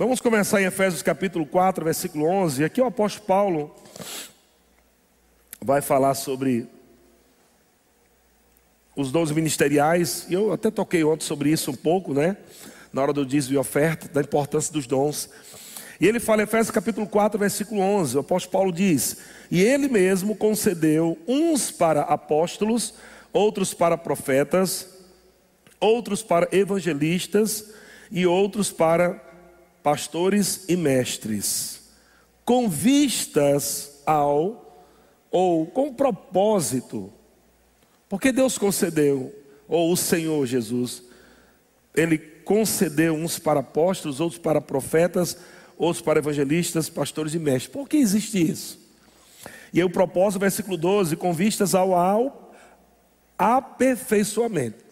Vamos começar em Efésios capítulo 4, versículo 11. Aqui o apóstolo Paulo vai falar sobre os dons ministeriais. E eu até toquei ontem sobre isso um pouco, né? Na hora do dízimo e oferta, da importância dos dons. E ele fala em Efésios capítulo 4, versículo 11. O apóstolo Paulo diz: E ele mesmo concedeu uns para apóstolos, outros para profetas, outros para evangelistas e outros para pastores e mestres, com vistas ao, ou com propósito, porque Deus concedeu, ou o Senhor Jesus, Ele concedeu uns para apóstolos, outros para profetas, outros para evangelistas, pastores e mestres. Por que existe isso? E aí o propósito, versículo 12, com vistas ao, ao aperfeiçoamento.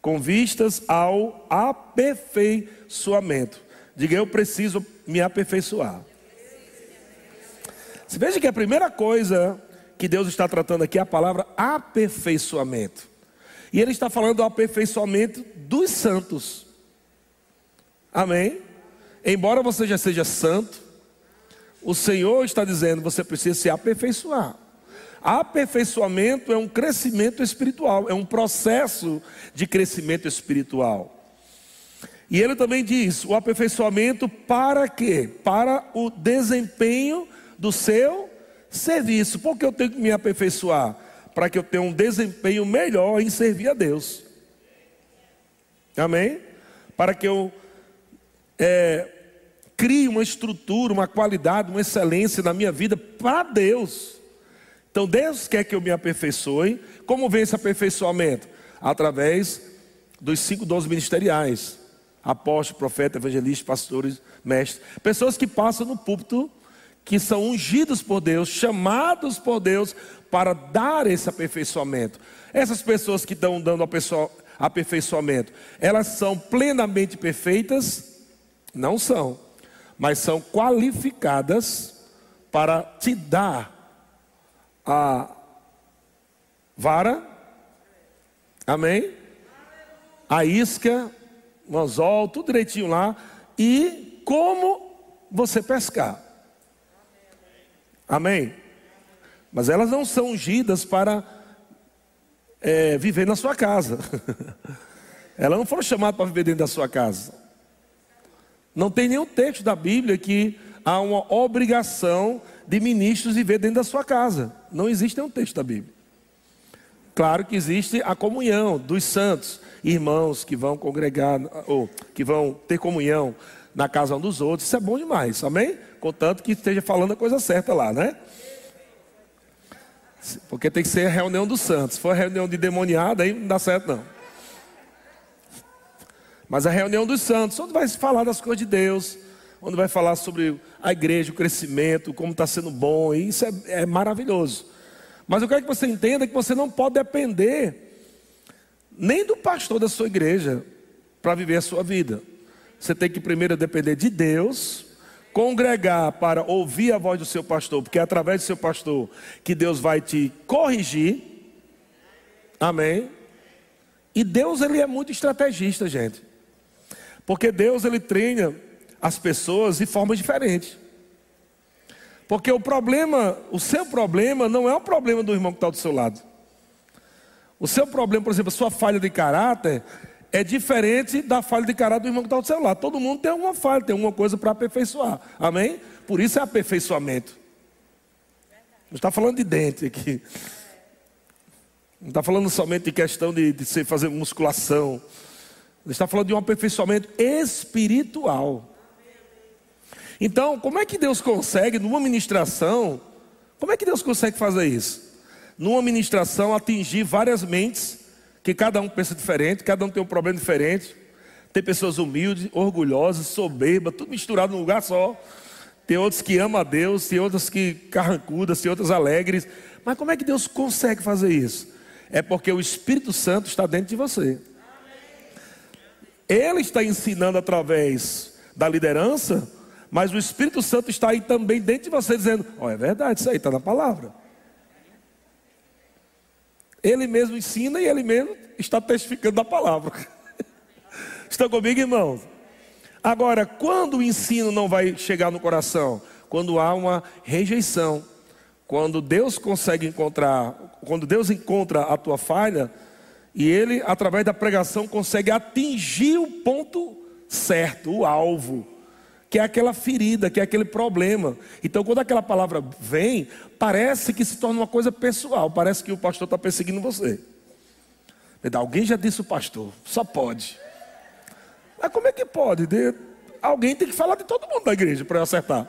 Com vistas ao aperfeiçoamento. Diga, eu preciso me aperfeiçoar. Você veja que a primeira coisa que Deus está tratando aqui é a palavra aperfeiçoamento. E Ele está falando do aperfeiçoamento dos santos. Amém? Embora você já seja santo, o Senhor está dizendo você precisa se aperfeiçoar. Aperfeiçoamento é um crescimento espiritual, é um processo de crescimento espiritual. E ele também diz: o aperfeiçoamento para quê? Para o desempenho do seu serviço. Por que eu tenho que me aperfeiçoar? Para que eu tenha um desempenho melhor em servir a Deus. Amém? Para que eu é, crie uma estrutura, uma qualidade, uma excelência na minha vida para Deus. Então Deus quer que eu me aperfeiçoe. Como vem esse aperfeiçoamento? Através dos cinco dons ministeriais apóstolo, profeta, evangelista, pastores, mestres, pessoas que passam no púlpito, que são ungidos por Deus, chamados por Deus para dar esse aperfeiçoamento. Essas pessoas que estão dando aperfeiçoamento, elas são plenamente perfeitas? Não são, mas são qualificadas para te dar a vara, amém? A isca um anzol, tudo direitinho lá, e como você pescar. Amém? Mas elas não são ungidas para é, viver na sua casa. elas não foram chamadas para viver dentro da sua casa. Não tem nenhum texto da Bíblia que há uma obrigação de ministros viver dentro da sua casa. Não existe nenhum texto da Bíblia. Claro que existe a comunhão dos santos, irmãos que vão congregar, ou que vão ter comunhão na casa um dos outros, isso é bom demais, amém? Contanto que esteja falando a coisa certa lá, né? Porque tem que ser a reunião dos santos. Se for a reunião de demoniada, aí não dá certo não. Mas a reunião dos santos, onde vai se falar das coisas de Deus, onde vai falar sobre a igreja, o crescimento, como está sendo bom, e isso é, é maravilhoso. Mas eu quero que você entenda que você não pode depender nem do pastor da sua igreja para viver a sua vida. Você tem que primeiro depender de Deus, congregar para ouvir a voz do seu pastor, porque é através do seu pastor que Deus vai te corrigir. Amém. E Deus ele é muito estrategista, gente. Porque Deus ele treina as pessoas de formas diferentes. Porque o problema, o seu problema não é o problema do irmão que está do seu lado. O seu problema, por exemplo, a sua falha de caráter é diferente da falha de caráter do irmão que está ao seu lado. Todo mundo tem alguma falha, tem alguma coisa para aperfeiçoar. Amém? Por isso é aperfeiçoamento. Não está falando de dente aqui. Não está falando somente de questão de, de fazer musculação. Está falando de um aperfeiçoamento espiritual. Então, como é que Deus consegue, numa ministração, como é que Deus consegue fazer isso? Numa ministração, atingir várias mentes, que cada um pensa diferente, cada um tem um problema diferente. Tem pessoas humildes, orgulhosas, soberbas, tudo misturado num lugar só. Tem outros que amam a Deus, tem outros que carrancudas, tem outros alegres. Mas como é que Deus consegue fazer isso? É porque o Espírito Santo está dentro de você. Ele está ensinando através da liderança, mas o Espírito Santo está aí também dentro de você, dizendo: Ó, oh, é verdade, isso aí está na palavra. Ele mesmo ensina e ele mesmo está testificando da palavra. Estão comigo, irmãos? Agora, quando o ensino não vai chegar no coração? Quando há uma rejeição. Quando Deus consegue encontrar, quando Deus encontra a tua falha, e ele, através da pregação, consegue atingir o ponto certo, o alvo, que é aquela ferida, que é aquele problema. Então, quando aquela palavra vem, parece que se torna uma coisa pessoal, parece que o pastor está perseguindo você. Alguém já disse o pastor, só pode. Mas como é que pode? Alguém tem que falar de todo mundo da igreja para eu acertar.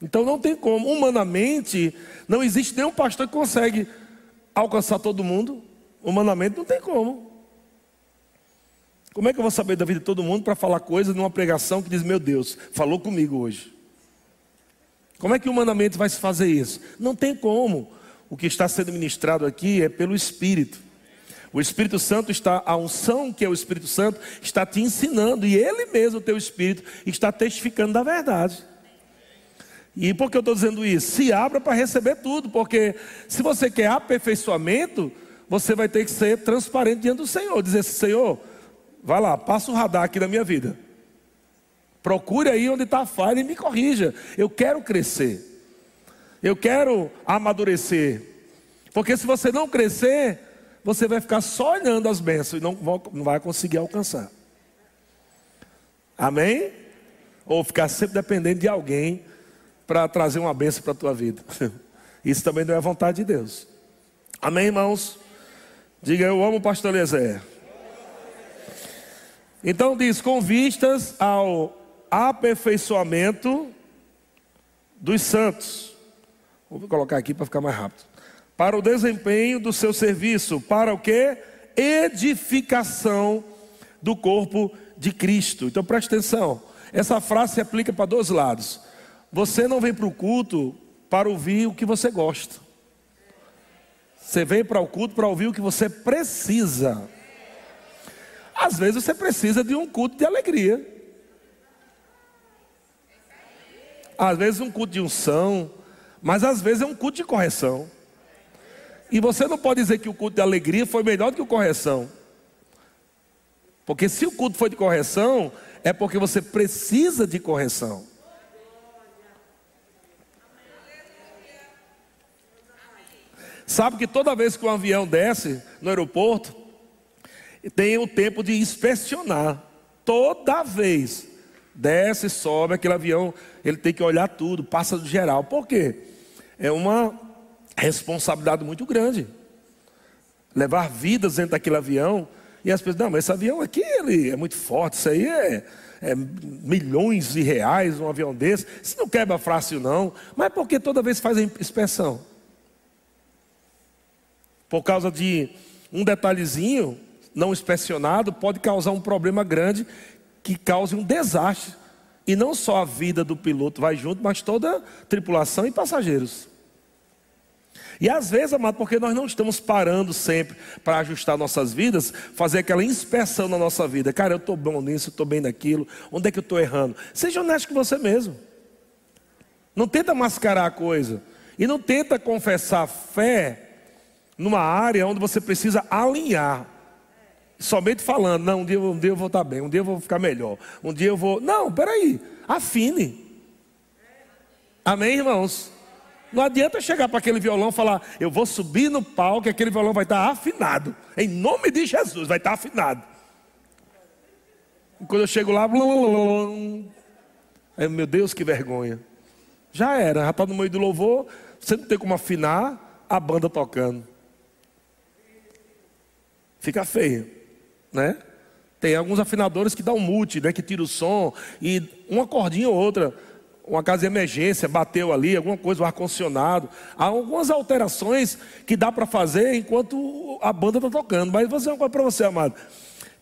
Então não tem como. Humanamente, não existe nenhum pastor que consegue alcançar todo mundo. Humanamente não tem como. Como é que eu vou saber da vida de todo mundo para falar coisas numa pregação que diz, meu Deus, falou comigo hoje? Como é que humanamente vai se fazer isso? Não tem como. O que está sendo ministrado aqui é pelo Espírito. O Espírito Santo está, a unção que é o Espírito Santo, está te ensinando, e Ele mesmo, o teu Espírito, está testificando da verdade. E por que eu estou dizendo isso? Se abra para receber tudo, porque se você quer aperfeiçoamento, você vai ter que ser transparente diante do Senhor. Dizer Senhor, vai lá, passa o radar aqui na minha vida. Procure aí onde está a falha e me corrija. Eu quero crescer. Eu quero amadurecer. Porque se você não crescer, você vai ficar só olhando as bênçãos e não, vai conseguir alcançar. Amém? Ou ficar sempre dependendo de alguém para trazer uma bênção para a tua vida. Isso também não é vontade de Deus. Amém, irmãos? Diga, eu amo o pastor Eliezer. Então diz, com vistas ao aperfeiçoamento dos santos. Vou colocar aqui para ficar mais rápido para o desempenho do seu serviço, para o que? Edificação do corpo de Cristo. Então preste atenção, essa frase se aplica para dois lados. Você não vem para o culto para ouvir o que você gosta. Você vem para o culto para ouvir o que você precisa. Às vezes você precisa de um culto de alegria. Às vezes um culto de unção, mas às vezes é um culto de correção. E você não pode dizer que o culto de alegria foi melhor do que o correção. Porque se o culto foi de correção, é porque você precisa de correção. Sabe que toda vez que um avião desce no aeroporto, tem o tempo de inspecionar. Toda vez. Desce, sobe, aquele avião, ele tem que olhar tudo, passa do geral. Por quê? É uma responsabilidade muito grande. Levar vidas dentro daquele avião. E as pessoas, não, mas esse avião aqui ele é muito forte, isso aí é, é milhões de reais um avião desse. Isso não quebra fácil, não. Mas por que toda vez faz a inspeção? Por causa de um detalhezinho não inspecionado, pode causar um problema grande que cause um desastre. E não só a vida do piloto vai junto, mas toda a tripulação e passageiros. E às vezes, amado, porque nós não estamos parando sempre para ajustar nossas vidas, fazer aquela inspeção na nossa vida. Cara, eu estou bom nisso, estou bem naquilo, onde é que eu estou errando? Seja honesto com você mesmo. Não tenta mascarar a coisa. E não tenta confessar fé numa área onde você precisa alinhar. Somente falando, não, um dia, um dia eu vou estar bem, um dia eu vou ficar melhor, um dia eu vou. Não, peraí, afine. Amém, irmãos? Não adianta chegar para aquele violão e falar, eu vou subir no palco e aquele violão vai estar afinado. Em nome de Jesus, vai estar afinado. E quando eu chego lá, blá, aí, meu Deus, que vergonha. Já era, já está no meio do louvor, você não tem como afinar a banda tocando. Fica feio, né? Tem alguns afinadores que dão mute, né? Que tira o som e uma cordinha ou outra uma casa de emergência, bateu ali, alguma coisa, o ar-condicionado. Há algumas alterações que dá para fazer enquanto a banda está tocando. Mas vou dizer uma coisa para você, amado.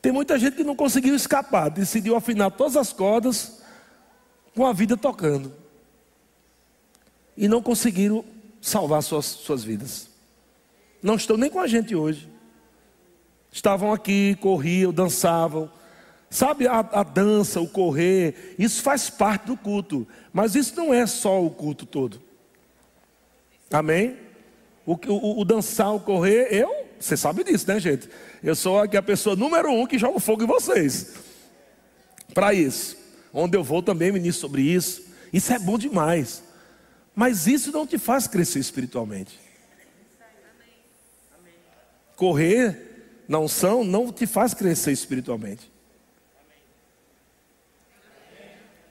Tem muita gente que não conseguiu escapar, decidiu afinar todas as cordas com a vida tocando. E não conseguiram salvar suas, suas vidas. Não estão nem com a gente hoje. Estavam aqui, corriam, dançavam Sabe, a, a, dança, o correr, isso faz parte do culto. Mas isso não é só o culto todo. Amém? O, o, o dançar, o correr, eu, você sabe disso, né, gente? Eu sou aqui a pessoa número um que joga fogo em vocês. para isso. Onde eu vou também ministro sobre isso. Isso é bom demais. Mas isso não te faz crescer espiritualmente. Correr na unção não te faz crescer espiritualmente.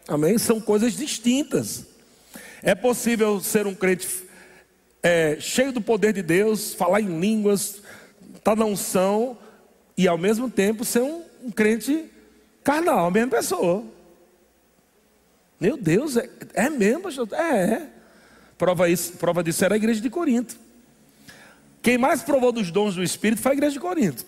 Amém? São coisas distintas. É possível ser um crente é, cheio do poder de Deus, falar em línguas, estar tá na unção e ao mesmo tempo ser um, um crente carnal, a mesma pessoa. Meu Deus, é, é mesmo? É, é. Prova, isso, prova disso era a igreja de Corinto. Quem mais provou dos dons do Espírito foi a igreja de Corinto.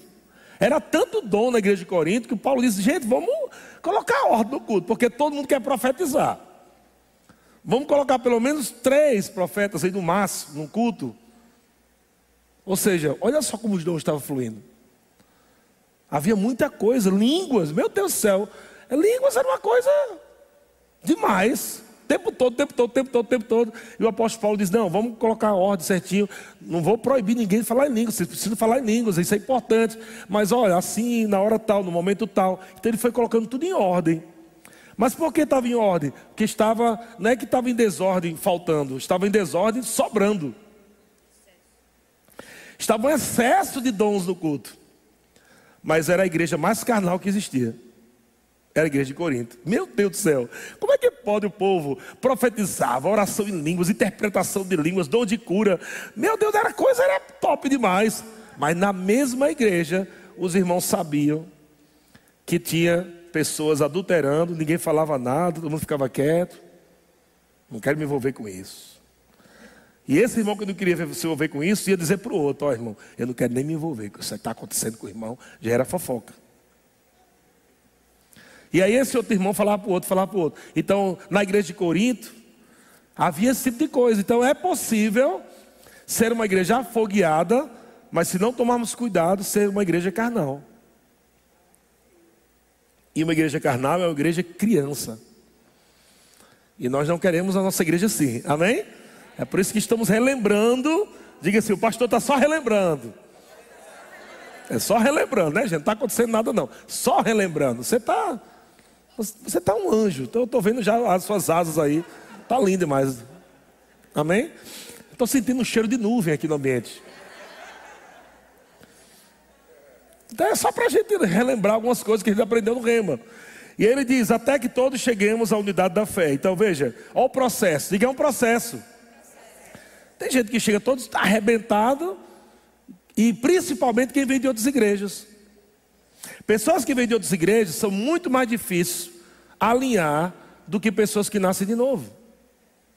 Era tanto dom na igreja de Corinto que Paulo disse: gente, vamos colocar ordem no culto, porque todo mundo quer profetizar. Vamos colocar pelo menos três profetas aí no máximo, no culto. Ou seja, olha só como os dons estavam fluindo. Havia muita coisa, línguas, meu Deus do céu. Línguas era uma coisa Demais. Tempo todo, tempo todo, tempo todo, tempo todo. E o apóstolo Paulo diz: Não, vamos colocar a ordem certinho. Não vou proibir ninguém de falar em línguas. Vocês precisam falar em línguas, isso é importante. Mas olha, assim, na hora tal, no momento tal. Então ele foi colocando tudo em ordem. Mas por que estava em ordem? Porque estava, não é que estava em desordem faltando, estava em desordem sobrando. Estava um excesso de dons no culto. Mas era a igreja mais carnal que existia. Era a igreja de Corinto. Meu Deus do céu. Como é que pode o povo profetizava, oração em línguas, interpretação de línguas, dom de cura? Meu Deus, era coisa era top demais. Mas na mesma igreja, os irmãos sabiam que tinha pessoas adulterando, ninguém falava nada, todo mundo ficava quieto. Não quero me envolver com isso. E esse irmão que não queria se envolver com isso, ia dizer para o outro: Ó, oh, irmão, eu não quero nem me envolver com isso que está acontecendo com o irmão. Já era fofoca. E aí esse outro irmão falava para o outro, falava para o outro. Então, na igreja de Corinto, havia esse tipo de coisa. Então, é possível ser uma igreja afogueada, mas se não tomarmos cuidado, ser uma igreja carnal. E uma igreja carnal é uma igreja criança. E nós não queremos a nossa igreja assim, amém? É por isso que estamos relembrando. Diga assim: o pastor está só relembrando. É só relembrando, né, gente? Não está acontecendo nada, não. Só relembrando. Você está você está um anjo. Então eu estou vendo já as suas asas aí. Está lindo demais. Amém? Estou sentindo um cheiro de nuvem aqui no ambiente. Então é só para a gente relembrar algumas coisas que a gente aprendeu no Rema. E ele diz: até que todos cheguemos à unidade da fé. Então veja, olha o processo. Diga, é um processo. Tem gente que chega todos arrebentado, e principalmente quem vem de outras igrejas. Pessoas que vêm de outras igrejas são muito mais difíceis alinhar do que pessoas que nascem de novo,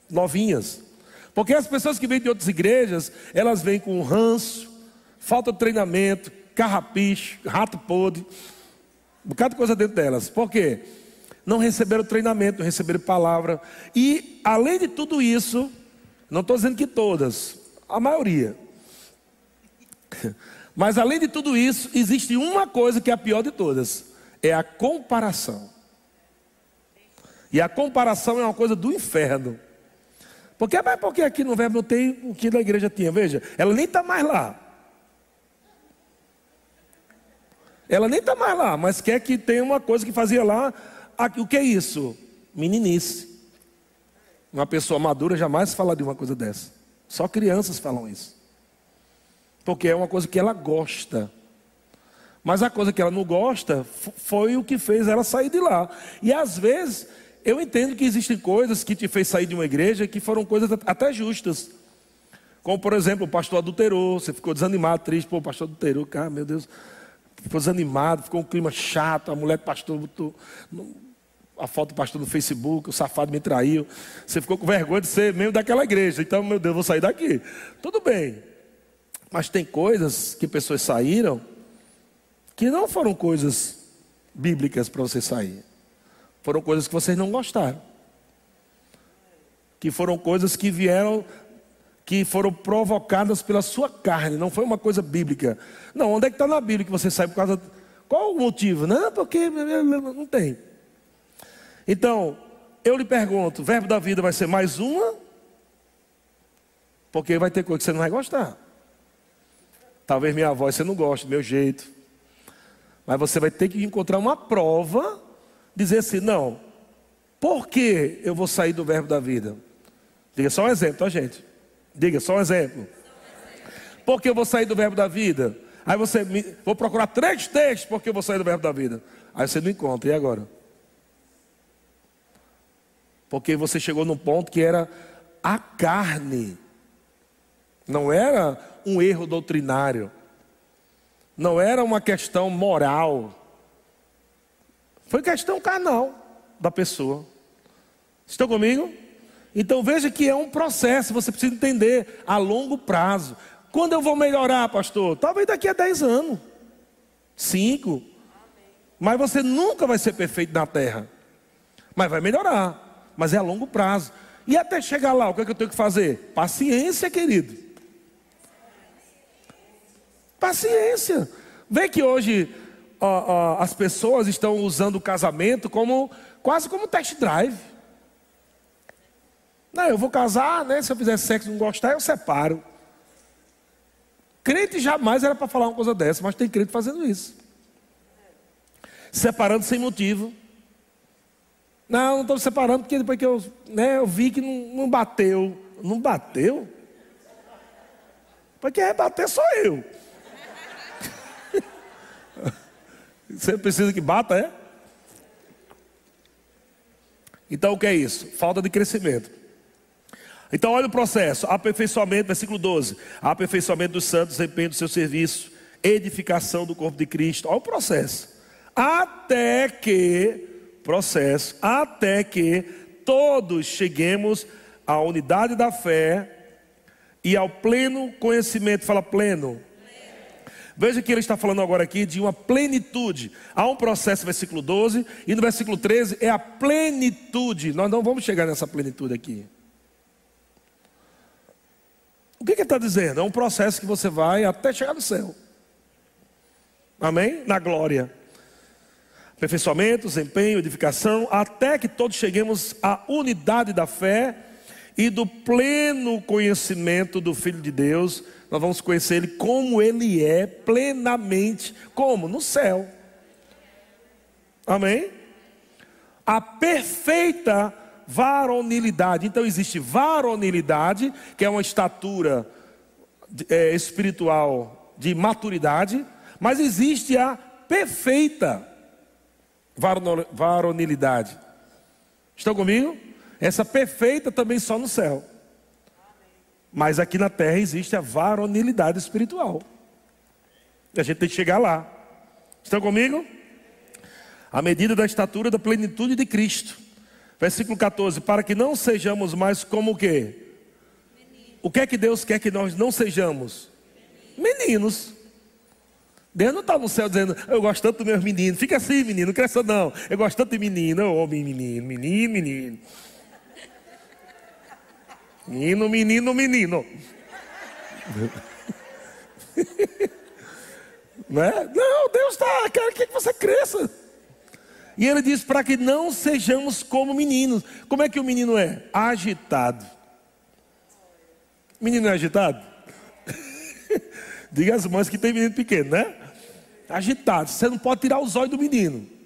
novinhas. Porque as pessoas que vêm de outras igrejas, elas vêm com ranço, falta de treinamento, carrapicho, rato podre, um bocado de coisa dentro delas. Por quê? Não receberam treinamento, não receberam palavra. E, além de tudo isso, não estou dizendo que todas, a maioria. Mas além de tudo isso, existe uma coisa que é a pior de todas: é a comparação. E a comparação é uma coisa do inferno. Porque, mas porque aqui no verbo não tem o que na igreja tinha? Veja, ela nem está mais lá. Ela nem está mais lá, mas quer que tenha uma coisa que fazia lá. O que é isso? Meninice. Uma pessoa madura jamais fala de uma coisa dessa. Só crianças falam isso porque é uma coisa que ela gosta. Mas a coisa que ela não gosta foi o que fez ela sair de lá. E às vezes eu entendo que existem coisas que te fez sair de uma igreja que foram coisas até justas. Como por exemplo, o pastor adulterou, você ficou desanimado, triste, pô, o pastor adulterou, cara, meu Deus, ficou desanimado, ficou um clima chato, a mulher do pastor botou a foto do pastor no Facebook, o safado me traiu. Você ficou com vergonha de ser membro daquela igreja. Então, meu Deus, vou sair daqui. Tudo bem. Mas tem coisas que pessoas saíram que não foram coisas bíblicas para você sair. Foram coisas que vocês não gostaram. Que foram coisas que vieram, que foram provocadas pela sua carne, não foi uma coisa bíblica. Não, onde é que está na Bíblia que você sai por causa. Qual o motivo? Não, porque não tem. Então, eu lhe pergunto: verbo da vida vai ser mais uma? Porque vai ter coisa que você não vai gostar. Talvez minha voz você não goste, meu jeito. Mas você vai ter que encontrar uma prova dizer assim: não, por que eu vou sair do verbo da vida? Diga só um exemplo, tá, gente? Diga só um exemplo. Por que eu vou sair do verbo da vida? Aí você, me, vou procurar três textos porque eu vou sair do verbo da vida. Aí você não encontra, e agora? Porque você chegou num ponto que era a carne, não era um erro doutrinário, não era uma questão moral, foi questão carnal da pessoa. Estão comigo? Então veja que é um processo, você precisa entender a longo prazo. Quando eu vou melhorar, pastor? Talvez daqui a 10 anos, 5. Mas você nunca vai ser perfeito na terra. Mas vai melhorar. Mas é a longo prazo. E até chegar lá, o que, é que eu tenho que fazer? Paciência, querido. Paciência. Vê que hoje ó, ó, as pessoas estão usando o casamento como quase como test drive. Não, eu vou casar, né? Se eu fizer sexo e não gostar, eu separo. Crente jamais era para falar uma coisa dessa, mas tem crente fazendo isso. Separando sem motivo. Não, não estou separando porque depois que eu, né, eu vi que não, não bateu. Não bateu? Porque é bater só eu. Você precisa que bata, é? Então o que é isso? Falta de crescimento. Então olha o processo: aperfeiçoamento, versículo 12: aperfeiçoamento dos santos, empenho do seu serviço, edificação do corpo de Cristo. Olha o processo. Até que processo, até que todos cheguemos à unidade da fé e ao pleno conhecimento. Fala pleno. Veja que ele está falando agora aqui de uma plenitude. Há um processo, versículo 12, e no versículo 13 é a plenitude. Nós não vamos chegar nessa plenitude aqui. O que, que ele está dizendo? É um processo que você vai até chegar no céu. Amém? Na glória aperfeiçoamento, desempenho, edificação, até que todos cheguemos à unidade da fé e do pleno conhecimento do Filho de Deus. Nós vamos conhecer Ele como Ele é, plenamente, como? No céu. Amém? A perfeita varonilidade. Então existe varonilidade, que é uma estatura é, espiritual de maturidade, mas existe a perfeita varonilidade. Estão comigo? Essa perfeita também só no céu. Mas aqui na terra existe a varonilidade espiritual. E a gente tem que chegar lá. Estão comigo? A medida da estatura da plenitude de Cristo. Versículo 14: Para que não sejamos mais como o quê? O que é que Deus quer que nós não sejamos? Meninos. Deus não está no céu dizendo, eu gosto tanto dos meus meninos. Fica assim, menino, não cresça não. Eu gosto tanto de menino. Oh, menino, menino, menino. Menino, menino, menino. não, é? não, Deus está, quer que você cresça. E ele diz para que não sejamos como meninos. Como é que o menino é? Agitado. Menino é agitado? Diga as mães que tem menino pequeno, né? Agitado. Você não pode tirar os olhos do menino.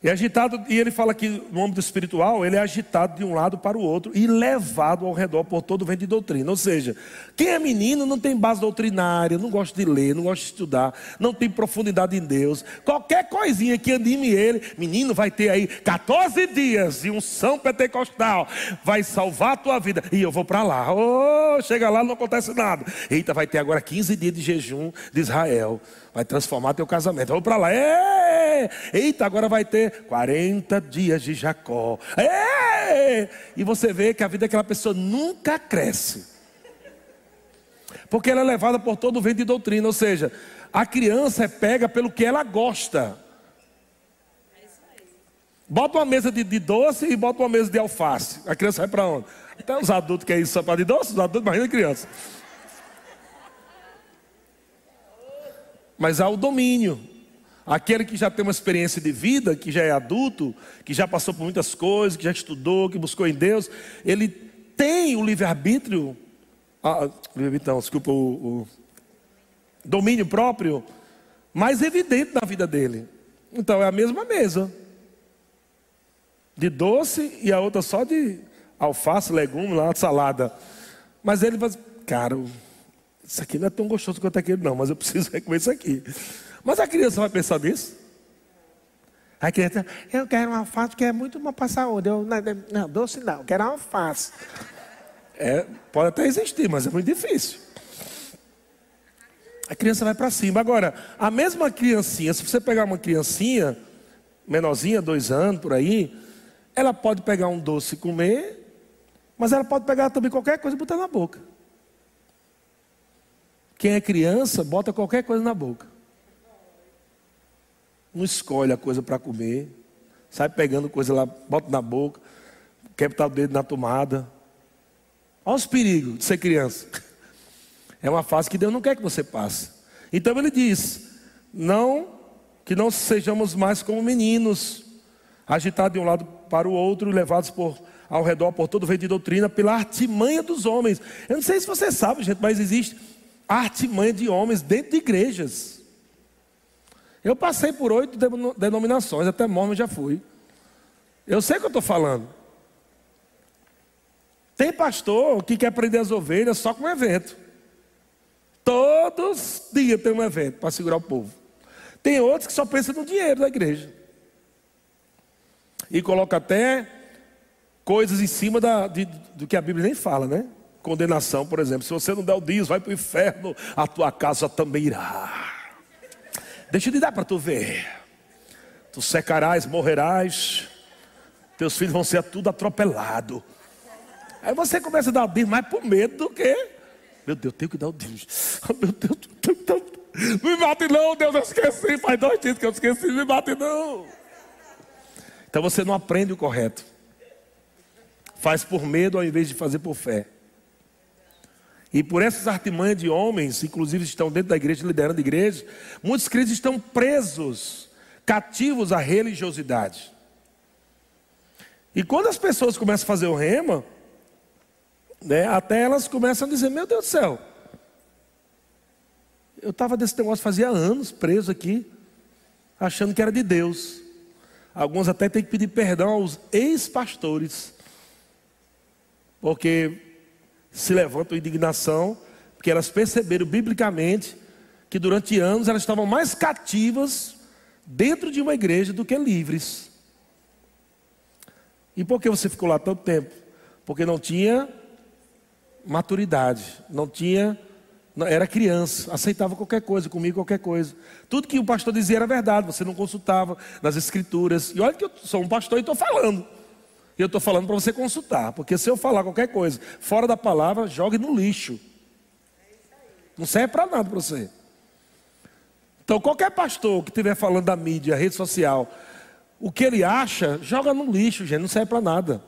E agitado, e ele fala que no âmbito espiritual, ele é agitado de um lado para o outro e levado ao redor por todo o vento de doutrina. Ou seja, quem é menino não tem base doutrinária, não gosta de ler, não gosta de estudar, não tem profundidade em Deus. Qualquer coisinha que anime ele, menino vai ter aí 14 dias de um São Pentecostal, vai salvar a tua vida. E eu vou para lá. Oh, chega lá, não acontece nada. Eita, vai ter agora 15 dias de jejum de Israel vai transformar teu casamento. Vamos para lá. Eita, agora vai ter 40 dias de Jacó. E você vê que a vida daquela pessoa nunca cresce. Porque ela é levada por todo o vento de doutrina, ou seja, a criança é pega pelo que ela gosta. Bota uma mesa de, de, doce e bota uma mesa de alface. A criança vai para onde? Até os adultos que é isso só para de doce, os adultos, imagina a criança. Mas há o domínio. Aquele que já tem uma experiência de vida, que já é adulto, que já passou por muitas coisas, que já estudou, que buscou em Deus, ele tem o livre-arbítrio. Ah, livre-arbítrio, desculpa, o, o domínio próprio mais evidente na vida dele. Então é a mesma mesa. De doce e a outra só de alface, legume, lá, salada. Mas ele vai, cara, isso aqui não é tão gostoso quanto aquele, não, mas eu preciso comer isso aqui. Mas a criança vai pensar nisso? A criança, eu quero uma alface que é muito bom para saúde. Eu, não, não, doce não, eu quero uma alface. É, pode até existir, mas é muito difícil. A criança vai para cima. Agora, a mesma criancinha, se você pegar uma criancinha, menorzinha, dois anos, por aí, ela pode pegar um doce e comer, mas ela pode pegar também qualquer coisa e botar na boca. Quem é criança, bota qualquer coisa na boca. Não escolhe a coisa para comer. Sai pegando coisa lá, bota na boca. Quer botar o dedo na tomada. Olha os perigos de ser criança. É uma fase que Deus não quer que você passe. Então ele diz: não, que não sejamos mais como meninos, agitados de um lado para o outro, levados por, ao redor por todo vento de doutrina, pela artimanha dos homens. Eu não sei se você sabe, gente, mas existe artimanha de homens dentro de igrejas. Eu passei por oito denominações, até mormon já fui. Eu sei o que eu estou falando. Tem pastor que quer prender as ovelhas só com evento. Todos os dias tem um evento para segurar o povo. Tem outros que só pensam no dinheiro da igreja. E coloca até coisas em cima da, de, do que a Bíblia nem fala, né? Condenação, por exemplo. Se você não der o dízimo, vai para o inferno, a tua casa também irá. Deixa te dar para tu ver. Tu secarás, morrerás. Teus filhos vão ser tudo atropelado. Aí você começa a dar o dízimo mais por medo do que. Meu Deus, tenho que dar o dízimo. Meu Deus, tenho que dar o Me mate não, Deus, eu esqueci. Faz dois dias que eu esqueci, me mate não. Então você não aprende o correto. Faz por medo ao invés de fazer por fé. E por essas artimanhas de homens, inclusive estão dentro da igreja, liderando a igreja, muitos crentes estão presos, cativos à religiosidade. E quando as pessoas começam a fazer o rema, né, até elas começam a dizer: Meu Deus do céu, eu estava desse negócio fazia anos preso aqui, achando que era de Deus. Alguns até têm que pedir perdão aos ex-pastores, porque se levantam indignação, porque elas perceberam biblicamente que durante anos elas estavam mais cativas dentro de uma igreja do que livres. E por que você ficou lá tanto tempo? Porque não tinha maturidade, não tinha, era criança, aceitava qualquer coisa, comia qualquer coisa. Tudo que o pastor dizia era verdade, você não consultava nas escrituras. E olha que eu sou um pastor e estou falando. E eu estou falando para você consultar, porque se eu falar qualquer coisa fora da palavra, jogue no lixo. Não serve para nada para você. Então, qualquer pastor que estiver falando da mídia, rede social, o que ele acha, joga no lixo, gente, não serve para nada.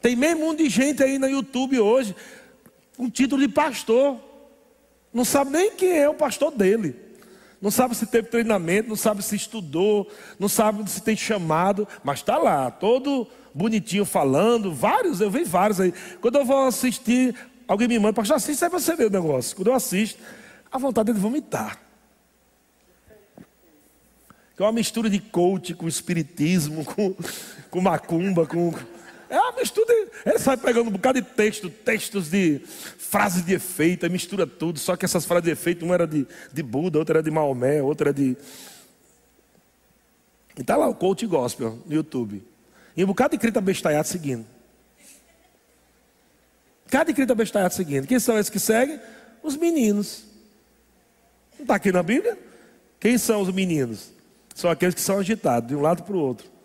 Tem meio mundo de gente aí no YouTube hoje, com título de pastor, não sabe nem quem é o pastor dele. Não sabe se teve treinamento, não sabe se estudou, não sabe se tem chamado, mas está lá, todo bonitinho falando, vários, eu vi vários aí. Quando eu vou assistir, alguém me manda, pastor, assiste aí você ver o negócio. Quando eu assisto, a vontade é de vomitar. É uma mistura de coach com espiritismo, com, com macumba, com. É uma mistura. Ele sai pegando um bocado de texto, textos de frases de efeito, mistura tudo. Só que essas frases de efeito, uma era de, de Buda, outra era de Maomé, outra era de. E tá lá o coach gospel no YouTube. E um bocado de crita bestalhado seguindo. Cada crita bestalhado seguindo. Quem são esses que seguem? Os meninos. Não está aqui na Bíblia? Quem são os meninos? São aqueles que são agitados de um lado para o outro.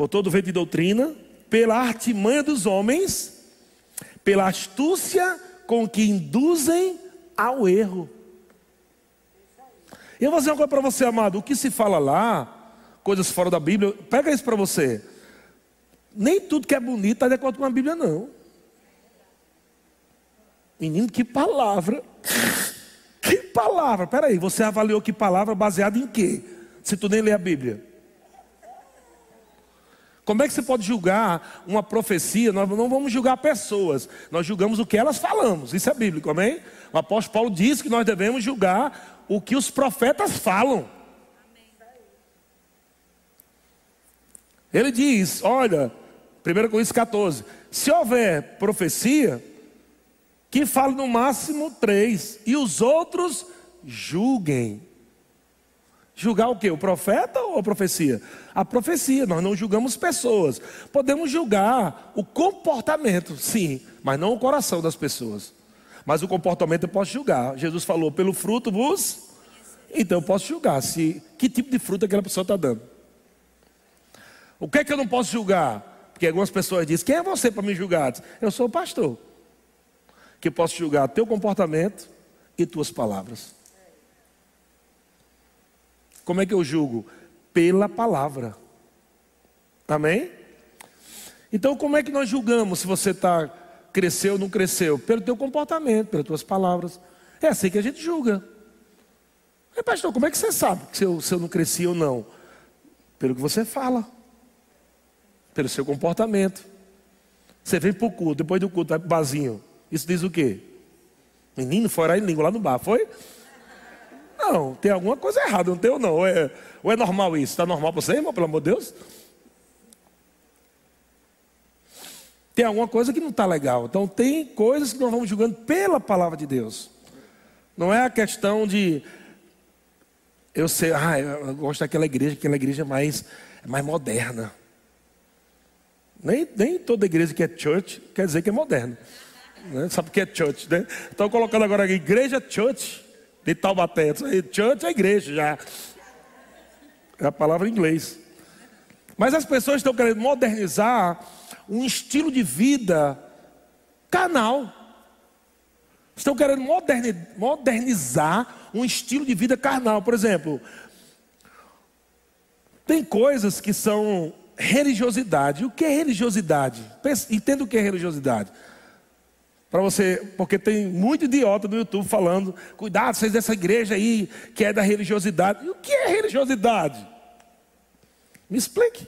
Por todo vento de doutrina, pela artimanha dos homens, pela astúcia com que induzem ao erro. Eu vou dizer uma coisa para você, amado. O que se fala lá coisas fora da Bíblia, pega isso para você. Nem tudo que é bonito está de acordo com a Bíblia, não. Menino, que palavra. Que palavra. Peraí, você avaliou que palavra baseada em quê? Se tu nem lê a Bíblia. Como é que você pode julgar uma profecia? Nós não vamos julgar pessoas, nós julgamos o que elas falamos. Isso é bíblico, amém? O apóstolo Paulo diz que nós devemos julgar o que os profetas falam. Ele diz: olha, 1 Coríntios 14: se houver profecia, que fale no máximo três, e os outros julguem. Julgar o que? O profeta ou a profecia? A profecia, nós não julgamos pessoas. Podemos julgar o comportamento, sim, mas não o coração das pessoas. Mas o comportamento eu posso julgar. Jesus falou: pelo fruto vos. Então eu posso julgar se que tipo de fruto aquela pessoa está dando. O que é que eu não posso julgar? Porque algumas pessoas dizem: quem é você para me julgar? Eu sou o pastor. Que posso julgar teu comportamento e tuas palavras. Como é que eu julgo? Pela palavra. Amém? Então, como é que nós julgamos se você está cresceu ou não cresceu? Pelo teu comportamento, pelas tuas palavras. É assim que a gente julga. Mas, pastor, como é que você sabe se eu, se eu não cresci ou não? Pelo que você fala, pelo seu comportamento. Você vem para o culto, depois do culto vai para o barzinho. Isso diz o quê? Menino, fora em língua lá no bar, foi? Não, tem alguma coisa errada, não tem ou não? Ou é, ou é normal isso? Está normal para você, irmão, pelo amor de Deus? Tem alguma coisa que não está legal. Então, tem coisas que nós vamos julgando pela palavra de Deus. Não é a questão de. Eu sei, ah, eu gosto daquela igreja, aquela igreja é mais, é mais moderna. Nem, nem toda igreja que é church quer dizer que é moderna. Né? Sabe o que é church, né? Estou colocando agora aqui, igreja church de Taubaté. Church é igreja já. É a palavra em inglês. Mas as pessoas estão querendo modernizar um estilo de vida carnal. Estão querendo modernizar um estilo de vida carnal. Por exemplo, tem coisas que são religiosidade. O que é religiosidade? Entenda o que é religiosidade. Para você, porque tem muito idiota no YouTube falando, cuidado, vocês dessa igreja aí que é da religiosidade. E o que é religiosidade? Me explique.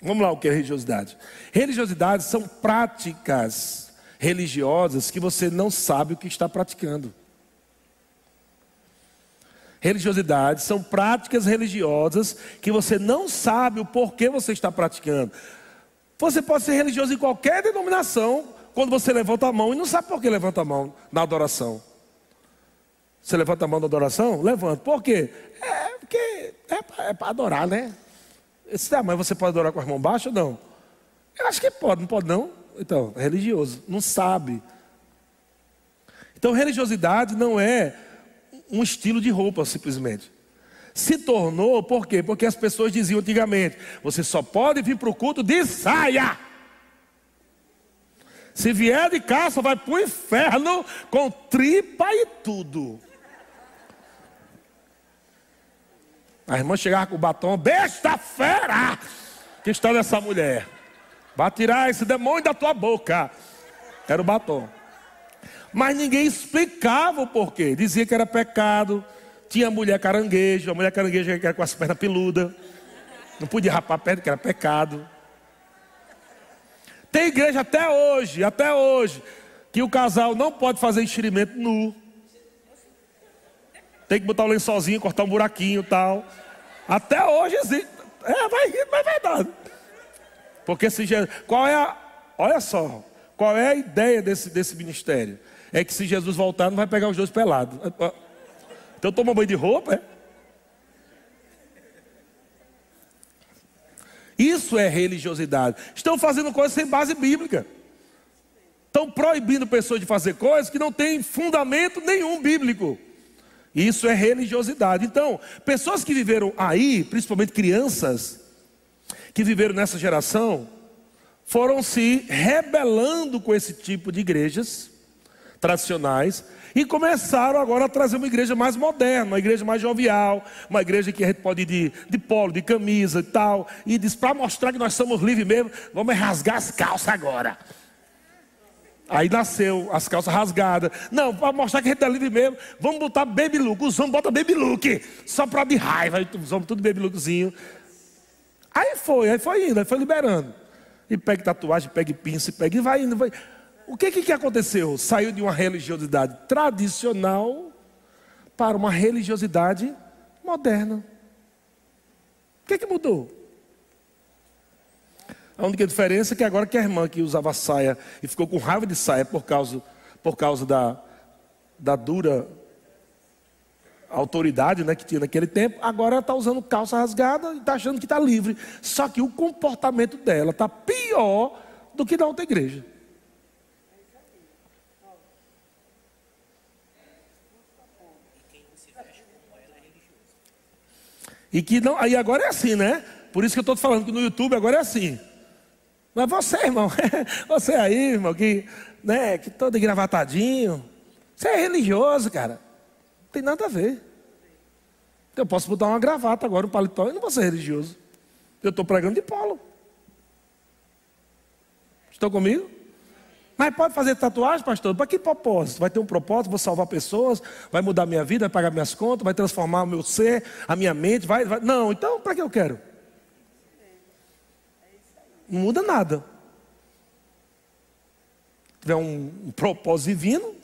Vamos lá, o que é religiosidade? Religiosidade são práticas religiosas que você não sabe o que está praticando. Religiosidade são práticas religiosas que você não sabe o porquê você está praticando. Você pode ser religioso em qualquer denominação quando você levanta a mão e não sabe por que levanta a mão na adoração. Você levanta a mão na adoração? Levanta. Por quê? É porque é para adorar, né? Esse, ah, mas você pode adorar com as mãos baixas ou não? Eu acho que pode, não pode não? Então, é religioso, não sabe. Então, religiosidade não é um estilo de roupa, simplesmente. Se tornou, por quê? Porque as pessoas diziam antigamente: você só pode vir para o culto de saia. Se vier de caça, vai para o inferno com tripa e tudo. A irmã chegava com o batom, besta fera que está nessa mulher. Vai tirar esse demônio da tua boca. Era o batom. Mas ninguém explicava o porquê. Dizia que era pecado. Tinha mulher caranguejo, a mulher caranguejo era com as pernas peludas. Não podia rapar a perna, que era pecado. Tem igreja até hoje, até hoje, que o casal não pode fazer enxerimento nu. Tem que botar o lençolzinho, cortar um buraquinho e tal. Até hoje existe. É, vai rir, mas é verdade. Porque se Jesus. Qual é a. Olha só. Qual é a ideia desse, desse ministério? é que se Jesus voltar, não vai pegar os dois pelados. Então toma banho de roupa, é? Isso é religiosidade. Estão fazendo coisas sem base bíblica. Estão proibindo pessoas de fazer coisas que não têm fundamento nenhum bíblico. Isso é religiosidade. Então, pessoas que viveram aí, principalmente crianças, que viveram nessa geração, foram se rebelando com esse tipo de igrejas tradicionais e começaram agora a trazer uma igreja mais moderna, uma igreja mais jovial, uma igreja que a gente pode ir de, de polo, de camisa e tal. E diz: para mostrar que nós somos livres mesmo, vamos rasgar as calças agora. Aí nasceu as calças rasgadas. Não, para mostrar que a gente está livre mesmo, vamos botar baby look. Os homens botam baby look, só para de raiva. Os homens tudo baby lookzinho. Aí foi, aí foi indo, aí foi liberando. E pega tatuagem, pega pinça, pega e vai indo. Vai. O que, que, que aconteceu? Saiu de uma religiosidade tradicional para uma religiosidade moderna. O que, que mudou? A única diferença é que agora que a irmã que usava saia e ficou com raiva de saia por causa, por causa da, da dura autoridade né, que tinha naquele tempo, agora ela está usando calça rasgada e está achando que está livre. Só que o comportamento dela está pior do que da outra igreja. E que não, aí agora é assim, né? Por isso que eu estou falando que no YouTube agora é assim. Mas você, irmão, você aí, irmão, que, né, que todo engravatadinho, você é religioso, cara. Não tem nada a ver. Eu posso botar uma gravata agora, um paletó, e não vou ser religioso. Eu estou pregando de polo. Estão comigo? Mas pode fazer tatuagem, pastor? Para que propósito? Vai ter um propósito, vou salvar pessoas, vai mudar minha vida, vai pagar minhas contas, vai transformar o meu ser, a minha mente, vai. vai... Não, então para que eu quero? Não muda nada. Se tiver um, um propósito divino,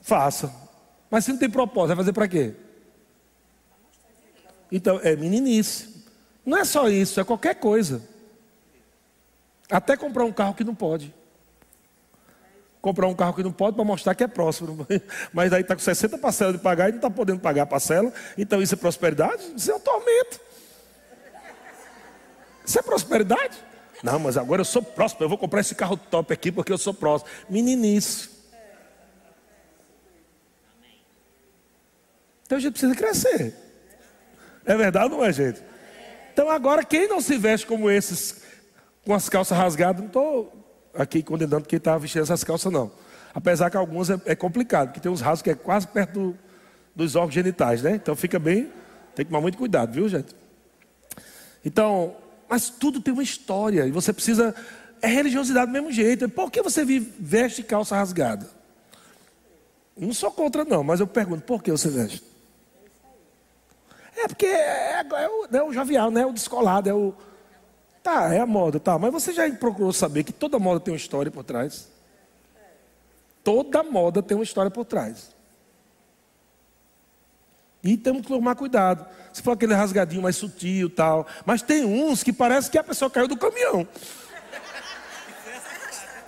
faça. Mas se não tem propósito, vai fazer para quê? Então, é meninice. Não é só isso, é qualquer coisa. Até comprar um carro que não pode comprar um carro que não pode para mostrar que é próximo. Mas aí está com 60 parcelas de pagar e não está podendo pagar a parcela. Então isso é prosperidade? Isso é um tormento. Isso é prosperidade? Não, mas agora eu sou próspero, eu vou comprar esse carro top aqui porque eu sou próspero. Meninice. Então a gente precisa crescer. É verdade ou não é, gente? Então agora quem não se veste como esses, com as calças rasgadas, não estou aqui condenando quem estava vestindo essas calças, não. Apesar que algumas é, é, complicado, porque tem uns rasgos que é quase perto do, dos órgãos genitais, né? Então fica bem, tem que tomar muito cuidado, viu, gente? Então, mas tudo tem uma história, e você precisa. É religiosidade do mesmo jeito. Por que você veste calça rasgada? Não sou contra, não, mas eu pergunto, por que você veste? É porque é, é, o, é o jovial, né? O descolado, é o Tá, é a moda, tá. Mas você já procurou saber que toda moda tem uma história por trás? Toda moda tem uma história por trás. E temos que tomar cuidado. Se for aquele rasgadinho mais sutil tal. Mas tem uns que parece que a pessoa caiu do caminhão.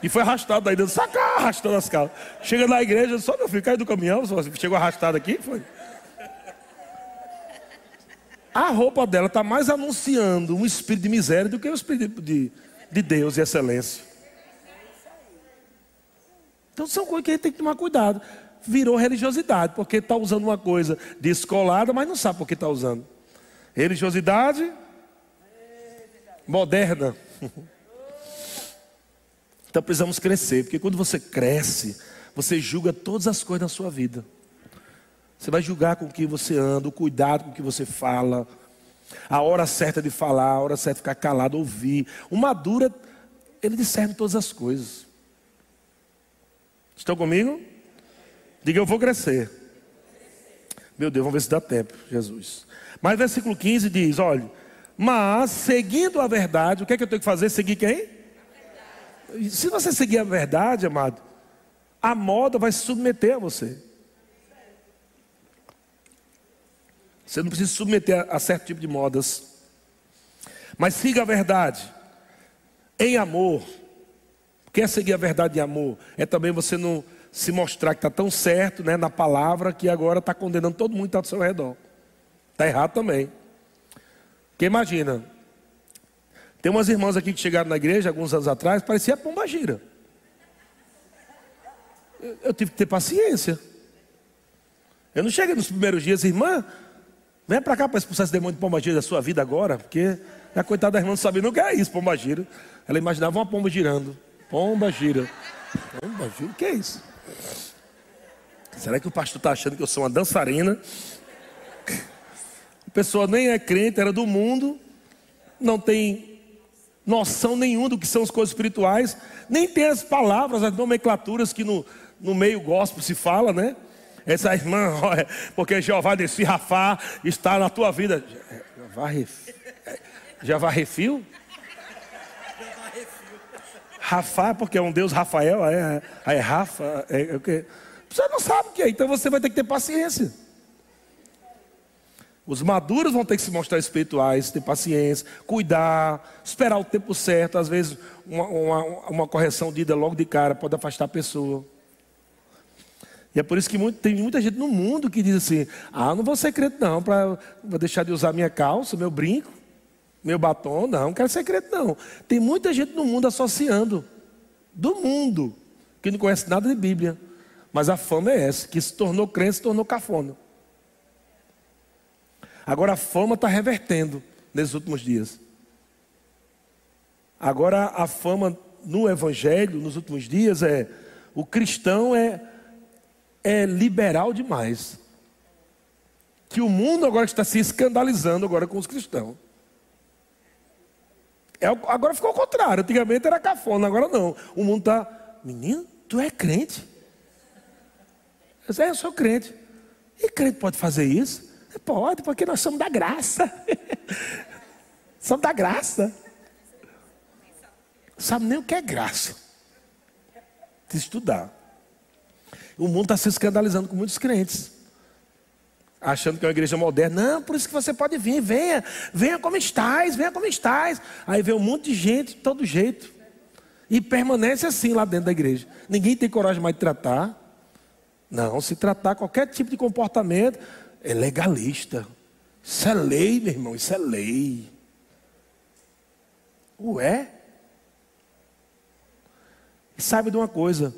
E foi arrastado daí dentro, saca, arrastando as calças. Chega na igreja, só meu filho, caiu do caminhão, chegou arrastado aqui, foi. A roupa dela está mais anunciando um espírito de miséria do que o espírito de, de Deus e excelência. Então são coisas que a gente tem que tomar cuidado. Virou religiosidade, porque está usando uma coisa descolada, mas não sabe por que está usando. Religiosidade moderna. Então precisamos crescer, porque quando você cresce, você julga todas as coisas na sua vida. Você vai julgar com o que você anda, o cuidado com que você fala, a hora certa de falar, a hora certa de ficar calado, ouvir. O maduro, ele discerne todas as coisas. Estão comigo? Diga, eu vou crescer. Meu Deus, vamos ver se dá tempo, Jesus. Mas versículo 15 diz: olha, mas seguindo a verdade, o que é que eu tenho que fazer? Seguir quem? Se você seguir a verdade, amado, a moda vai se submeter a você. Você não precisa se submeter a, a certo tipo de modas. Mas siga a verdade em amor. Quer é seguir a verdade em amor? É também você não se mostrar que está tão certo né, na palavra que agora está condenando todo mundo que está ao seu redor. Está errado também. Porque imagina, tem umas irmãs aqui que chegaram na igreja alguns anos atrás, parecia pomba gira. Eu, eu tive que ter paciência. Eu não cheguei nos primeiros dias, irmã, Vem para cá para expulsar esse demônio de pombagira da sua vida agora, porque a coitada da irmã não sabia não que é isso, pombagira. Ela imaginava uma pomba girando. Pomba gira. Pomba gira, o que é isso? Será que o pastor está achando que eu sou uma dançarina? A pessoa nem é crente, era do mundo, não tem noção nenhuma do que são as coisas espirituais, nem tem as palavras, as nomenclaturas que no, no meio gospel se fala, né? Essa irmã, porque Jeová desse Rafá está na tua vida. Jeová Já vai refil? Rafa, porque é um Deus Rafael, é, é, é Rafa, é, é o que? Você não sabe o que é, então você vai ter que ter paciência. Os maduros vão ter que se mostrar espirituais, ter paciência, cuidar, esperar o tempo certo. Às vezes, uma, uma, uma correção dita logo de cara pode afastar a pessoa. E é por isso que muito, tem muita gente no mundo que diz assim: ah, não vou ser crente não, para deixar de usar minha calça, meu brinco, meu batom, não, não quero ser crente não. Tem muita gente no mundo associando, do mundo, que não conhece nada de Bíblia. Mas a fama é essa, que se tornou crente, se tornou cafona. Agora a fama está revertendo nesses últimos dias. Agora a fama no Evangelho, nos últimos dias, é o cristão é, é liberal demais. Que o mundo agora está se escandalizando agora com os cristãos. É, agora ficou ao contrário. Antigamente era cafona, agora não. O mundo está, menino, tu é crente? Eu, disse, é, eu sou crente. E crente pode fazer isso? Pode, porque nós somos da graça. somos da graça. Sabe nem o que é graça. De estudar. O mundo está se escandalizando com muitos crentes. Achando que é uma igreja moderna. Não, por isso que você pode vir. Venha, venha como estás, venha como estás. Aí vem um monte de gente de todo jeito. E permanece assim lá dentro da igreja. Ninguém tem coragem mais de tratar. Não, se tratar qualquer tipo de comportamento, é legalista. Isso é lei, meu irmão, isso é lei. Ué? E sabe de uma coisa: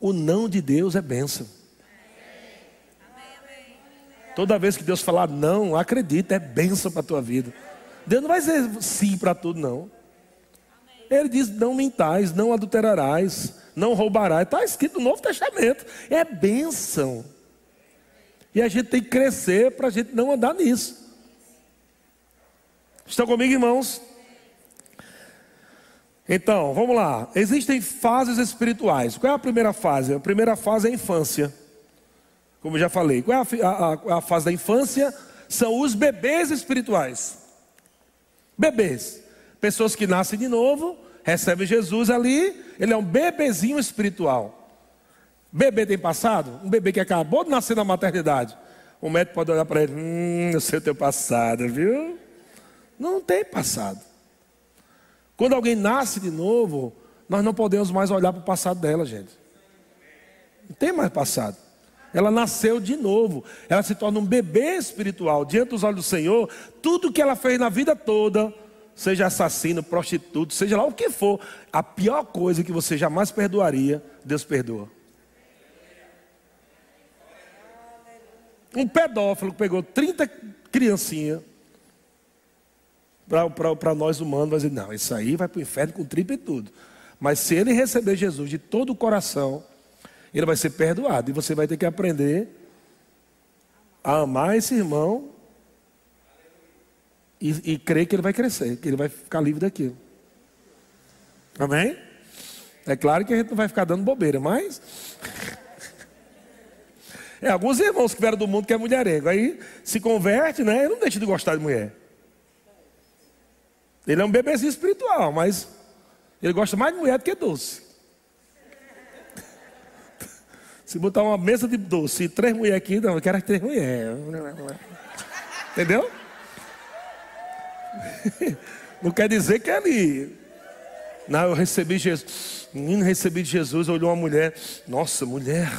o não de Deus é bênção. Toda vez que Deus falar não, acredita, é bênção para a tua vida. Deus não vai dizer sim para tudo, não. Ele diz: não mentais, não adulterarás, não roubarás. Está escrito no Novo Testamento. É bênção. E a gente tem que crescer para a gente não andar nisso. Estão comigo, irmãos? Então, vamos lá. Existem fases espirituais. Qual é a primeira fase? A primeira fase é a infância. Como eu já falei. Qual é a, a, a fase da infância? São os bebês espirituais. Bebês. Pessoas que nascem de novo, recebem Jesus ali, ele é um bebezinho espiritual. Bebê tem passado? Um bebê que acabou de nascer na maternidade. O médico pode olhar para ele, hum, eu sei o teu passado, viu? Não tem passado. Quando alguém nasce de novo, nós não podemos mais olhar para o passado dela, gente. Não tem mais passado. Ela nasceu de novo. Ela se torna um bebê espiritual. Diante dos olhos do Senhor, tudo que ela fez na vida toda, seja assassino, prostituto, seja lá o que for, a pior coisa que você jamais perdoaria, Deus perdoa. Um pedófilo pegou 30 criancinhas, para nós humanos, vai dizer: não, isso aí vai para o inferno com tripa e tudo. Mas se ele receber Jesus de todo o coração, ele vai ser perdoado. E você vai ter que aprender a amar esse irmão e, e crer que ele vai crescer, que ele vai ficar livre daquilo. Amém? É claro que a gente não vai ficar dando bobeira, mas. É, alguns irmãos que vieram do mundo que é mulherengo. Aí se converte, né? Ele não deixa de gostar de mulher. Ele é um bebezinho espiritual, mas ele gosta mais de mulher do que doce. Se botar uma mesa de doce e três mulheres aqui, não, eu quero três mulheres. Entendeu? Não quer dizer que é ali. Não, eu recebi Jesus. Menino, recebi de Jesus, olhou uma mulher. Nossa, mulher.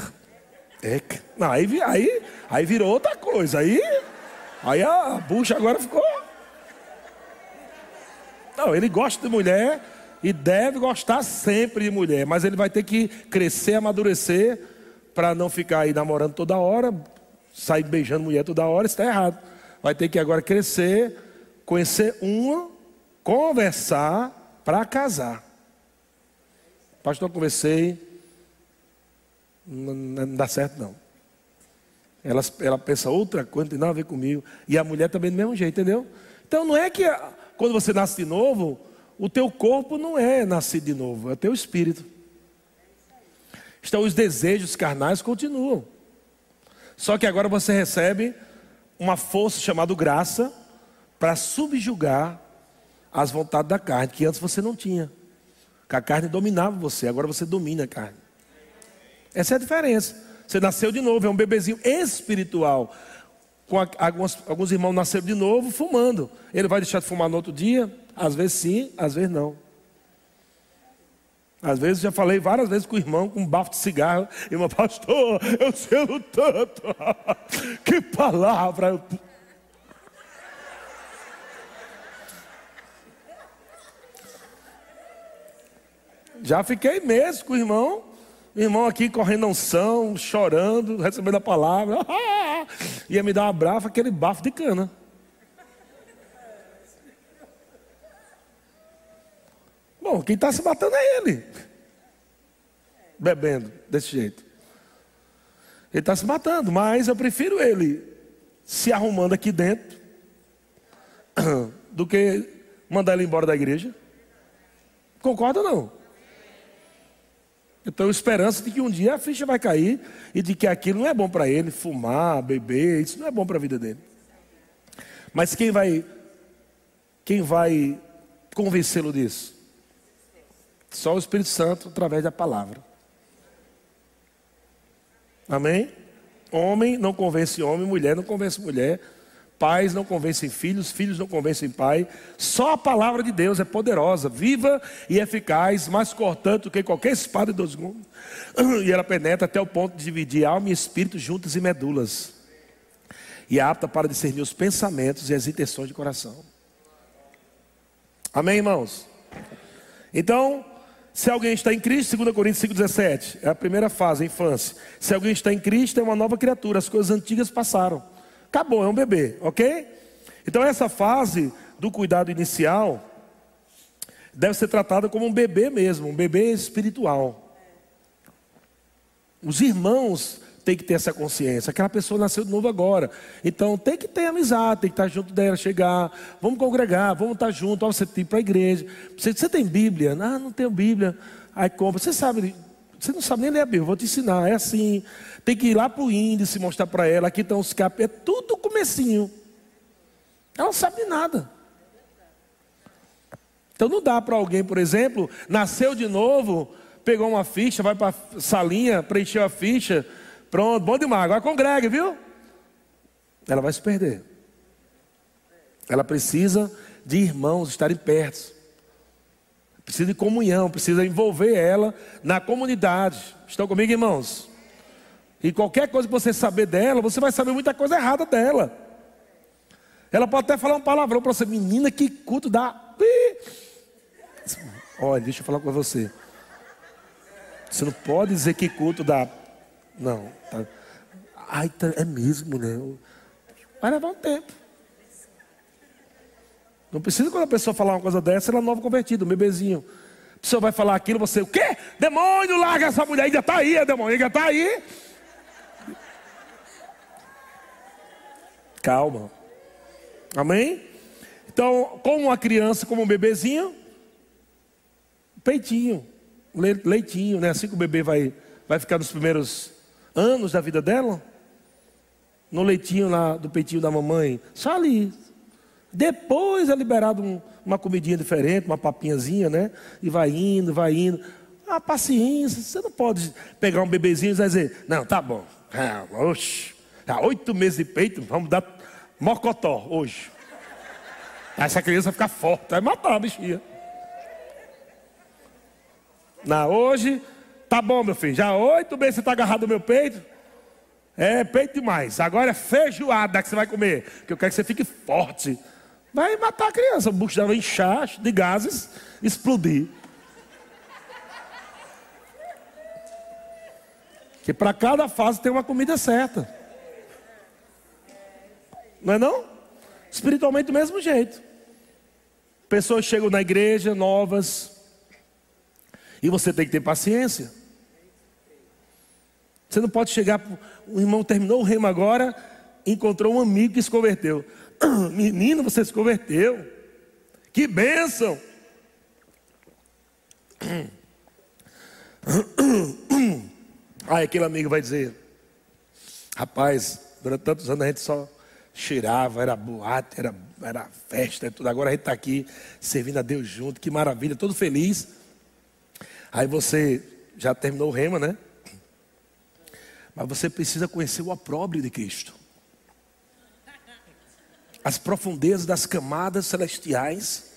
É, não, aí, aí, aí virou outra coisa. Aí, aí a bucha agora ficou. Não, ele gosta de mulher e deve gostar sempre de mulher, mas ele vai ter que crescer, amadurecer para não ficar aí namorando toda hora, sair beijando mulher toda hora, está errado. Vai ter que agora crescer, conhecer uma, conversar para casar. Pastor, conversei, não, não dá certo não. Ela, ela pensa outra coisa, não tem nada a ver comigo. E a mulher também do mesmo jeito, entendeu? Então não é que quando você nasce de novo, o teu corpo não é nascido de novo, é o teu espírito. Então os desejos carnais continuam. Só que agora você recebe uma força chamada graça para subjugar as vontades da carne, que antes você não tinha. Que a carne dominava você, agora você domina a carne. Essa é a diferença. Você nasceu de novo, é um bebezinho espiritual. Com alguns, alguns irmãos nasceram de novo fumando. Ele vai deixar de fumar no outro dia? Às vezes sim, às vezes não. Às vezes já falei várias vezes com o irmão com um bafo de cigarro, irmão, pastor, eu selo tanto. que palavra. Já fiquei meses com o irmão, o irmão aqui correndo unção, chorando, recebendo a palavra. Ia me dar um abraço, aquele bafo de cana. Bom, quem está se matando é ele. Bebendo desse jeito. Ele está se matando, mas eu prefiro ele se arrumando aqui dentro do que mandar ele embora da igreja. Concorda ou não? Tenho esperança de que um dia a ficha vai cair e de que aquilo não é bom para ele, fumar, beber, isso não é bom para a vida dele. Mas quem vai quem vai convencê-lo disso? Só o Espírito Santo através da palavra. Amém? Homem não convence homem, mulher não convence mulher, pais não convencem filhos, filhos não convencem pai. Só a palavra de Deus é poderosa, viva e eficaz, mais cortante do que qualquer espada de dois gumes. E ela penetra até o ponto de dividir alma e espírito juntas e medulas. E é apta para discernir os pensamentos e as intenções de coração. Amém, irmãos? Então, se alguém está em Cristo, 2 Coríntios 5,17, é a primeira fase, a infância. Se alguém está em Cristo, é uma nova criatura, as coisas antigas passaram. Acabou, é um bebê, ok? Então essa fase do cuidado inicial deve ser tratada como um bebê mesmo, um bebê espiritual. Os irmãos têm que ter essa consciência. Aquela pessoa nasceu de novo agora. Então tem que ter amizade, tem que estar junto dela, chegar. Vamos congregar, vamos estar junto. você tem para a igreja. Você, você, tem Bíblia? Ah, não tenho Bíblia. Aí compra. Você sabe, você não sabe nem ler a Bíblia, vou te ensinar. É assim. Tem que ir lá para o índice mostrar para ela. Aqui estão os capos. É tudo comecinho. Ela não sabe de nada. Então não dá para alguém, por exemplo, nasceu de novo, pegou uma ficha, vai para a salinha, preencheu a ficha, pronto, bom demais, agora congregue, viu? Ela vai se perder. Ela precisa de irmãos estarem perto precisa de comunhão, precisa envolver ela na comunidade. Estão comigo, irmãos? E qualquer coisa que você saber dela, você vai saber muita coisa errada dela. Ela pode até falar um palavrão para você, menina, que culto dá. Olha, deixa eu falar com você. Você não pode dizer que culto dá. Não. Tá. Ai, tá, é mesmo, né? Vai levar um tempo. Não precisa quando a pessoa falar uma coisa dessa, ela é novo convertido, um bebezinho. A pessoa vai falar aquilo, você, o quê? Demônio, larga essa mulher, ainda está aí, a demônio, ainda está aí. Calma. Amém? Então, como uma criança, como um bebezinho, peitinho, leitinho, né? Assim que o bebê vai, vai ficar nos primeiros anos da vida dela, no leitinho lá do peitinho da mamãe, só ali, depois é liberado um, uma comidinha diferente, uma papinhazinha, né? E vai indo, vai indo. Ah, paciência, você não pode pegar um bebezinho e dizer, não, tá bom. Ah, oxe, há oito meses de peito, vamos dar mocotó hoje. Essa criança ficar forte, vai matar a bichinha. Não, hoje, tá bom, meu filho, já oito meses você está agarrado no meu peito. É peito demais. Agora é feijoada que você vai comer. Que eu quero que você fique forte. Vai matar a criança. O bucho dela vai inchar de gases, explodir. Que para cada fase tem uma comida certa. Não é não? Espiritualmente do mesmo jeito. Pessoas chegam na igreja novas. E você tem que ter paciência. Você não pode chegar. O irmão terminou o remo agora, encontrou um amigo que se converteu. Menino, você se converteu. Que bênção. Aí aquele amigo vai dizer: Rapaz, durante tantos anos a gente só cheirava, era boate, era, era festa e tudo. Agora a gente está aqui servindo a Deus junto, que maravilha, todo feliz. Aí você já terminou o rema, né? Mas você precisa conhecer o opróbrio de Cristo. As profundezas das camadas celestiais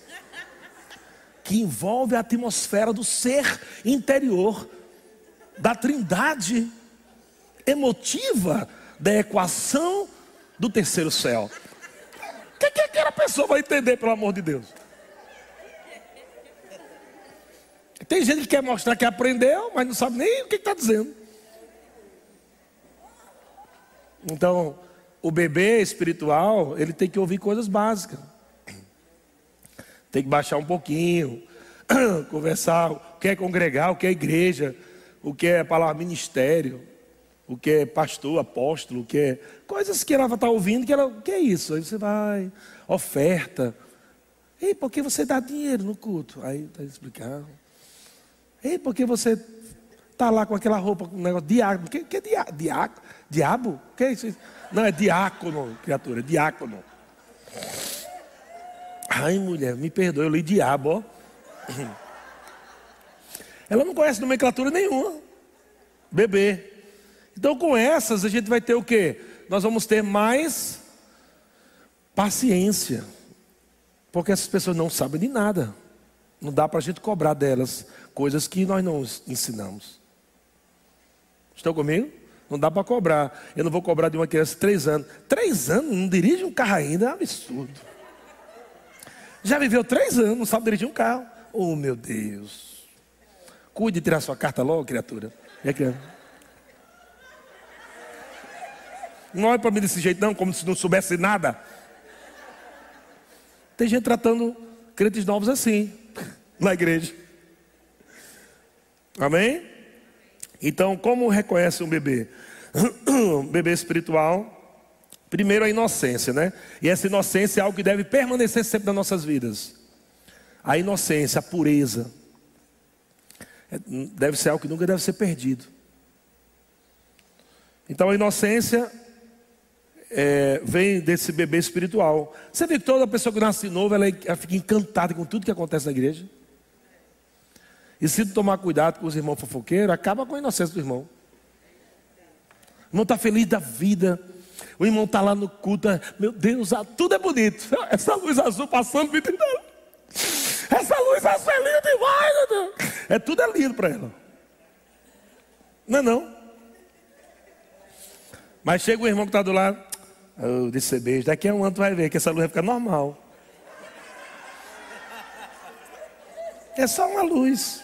que envolve a atmosfera do ser interior, da trindade emotiva da equação do terceiro céu. O que, que aquela pessoa vai entender, pelo amor de Deus? Tem gente que quer mostrar que aprendeu, mas não sabe nem o que está dizendo. Então, o bebê espiritual, ele tem que ouvir coisas básicas. Tem que baixar um pouquinho, conversar o que é congregar, o que é igreja, o que é palavra ministério, o que é pastor, apóstolo, o que é coisas que ela está ouvindo, que ela, o que é isso? Aí você vai, oferta. Ei, por que você dá dinheiro no culto? Aí está explicando. Ei, por que você está lá com aquela roupa, com um negócio diácono? O que, que é? Diabo? O que é isso? Não, é diácono, criatura, é diácono. Ai, mulher, me perdoe, eu li diabo, ó. Ela não conhece nomenclatura nenhuma. Bebê. Então, com essas, a gente vai ter o quê? Nós vamos ter mais paciência. Porque essas pessoas não sabem de nada. Não dá para a gente cobrar delas coisas que nós não ensinamos. Estão comigo? Não dá para cobrar. Eu não vou cobrar de uma criança três anos. Três anos? Não dirige um carro ainda? É um absurdo. Já viveu três anos, não sabe dirigir um carro. Oh, meu Deus. Cuide de tirar sua carta logo, criatura. É que... Não olhe para mim desse jeito, não, como se não soubesse nada. Tem gente tratando crentes novos assim, na igreja. Amém? Então, como reconhece um bebê? um bebê espiritual. Primeiro, a inocência, né? E essa inocência é algo que deve permanecer sempre nas nossas vidas. A inocência, a pureza. É, deve ser algo que nunca deve ser perdido. Então, a inocência é, vem desse bebê espiritual. Você vê que toda pessoa que nasce de novo, ela, ela fica encantada com tudo que acontece na igreja. E se tomar cuidado com os irmãos fofoqueiros, acaba com a inocência do irmão. O irmão está feliz da vida. O irmão está lá no culto. Meu Deus, tudo é bonito. Essa luz azul passando, me Essa luz azul é linda demais, meu Deus. É tudo é lindo para ela. Não é não? Mas chega o irmão que está do lado. Oh, desse beijo. Daqui a um ano tu vai ver que essa luz vai ficar normal. É só uma luz.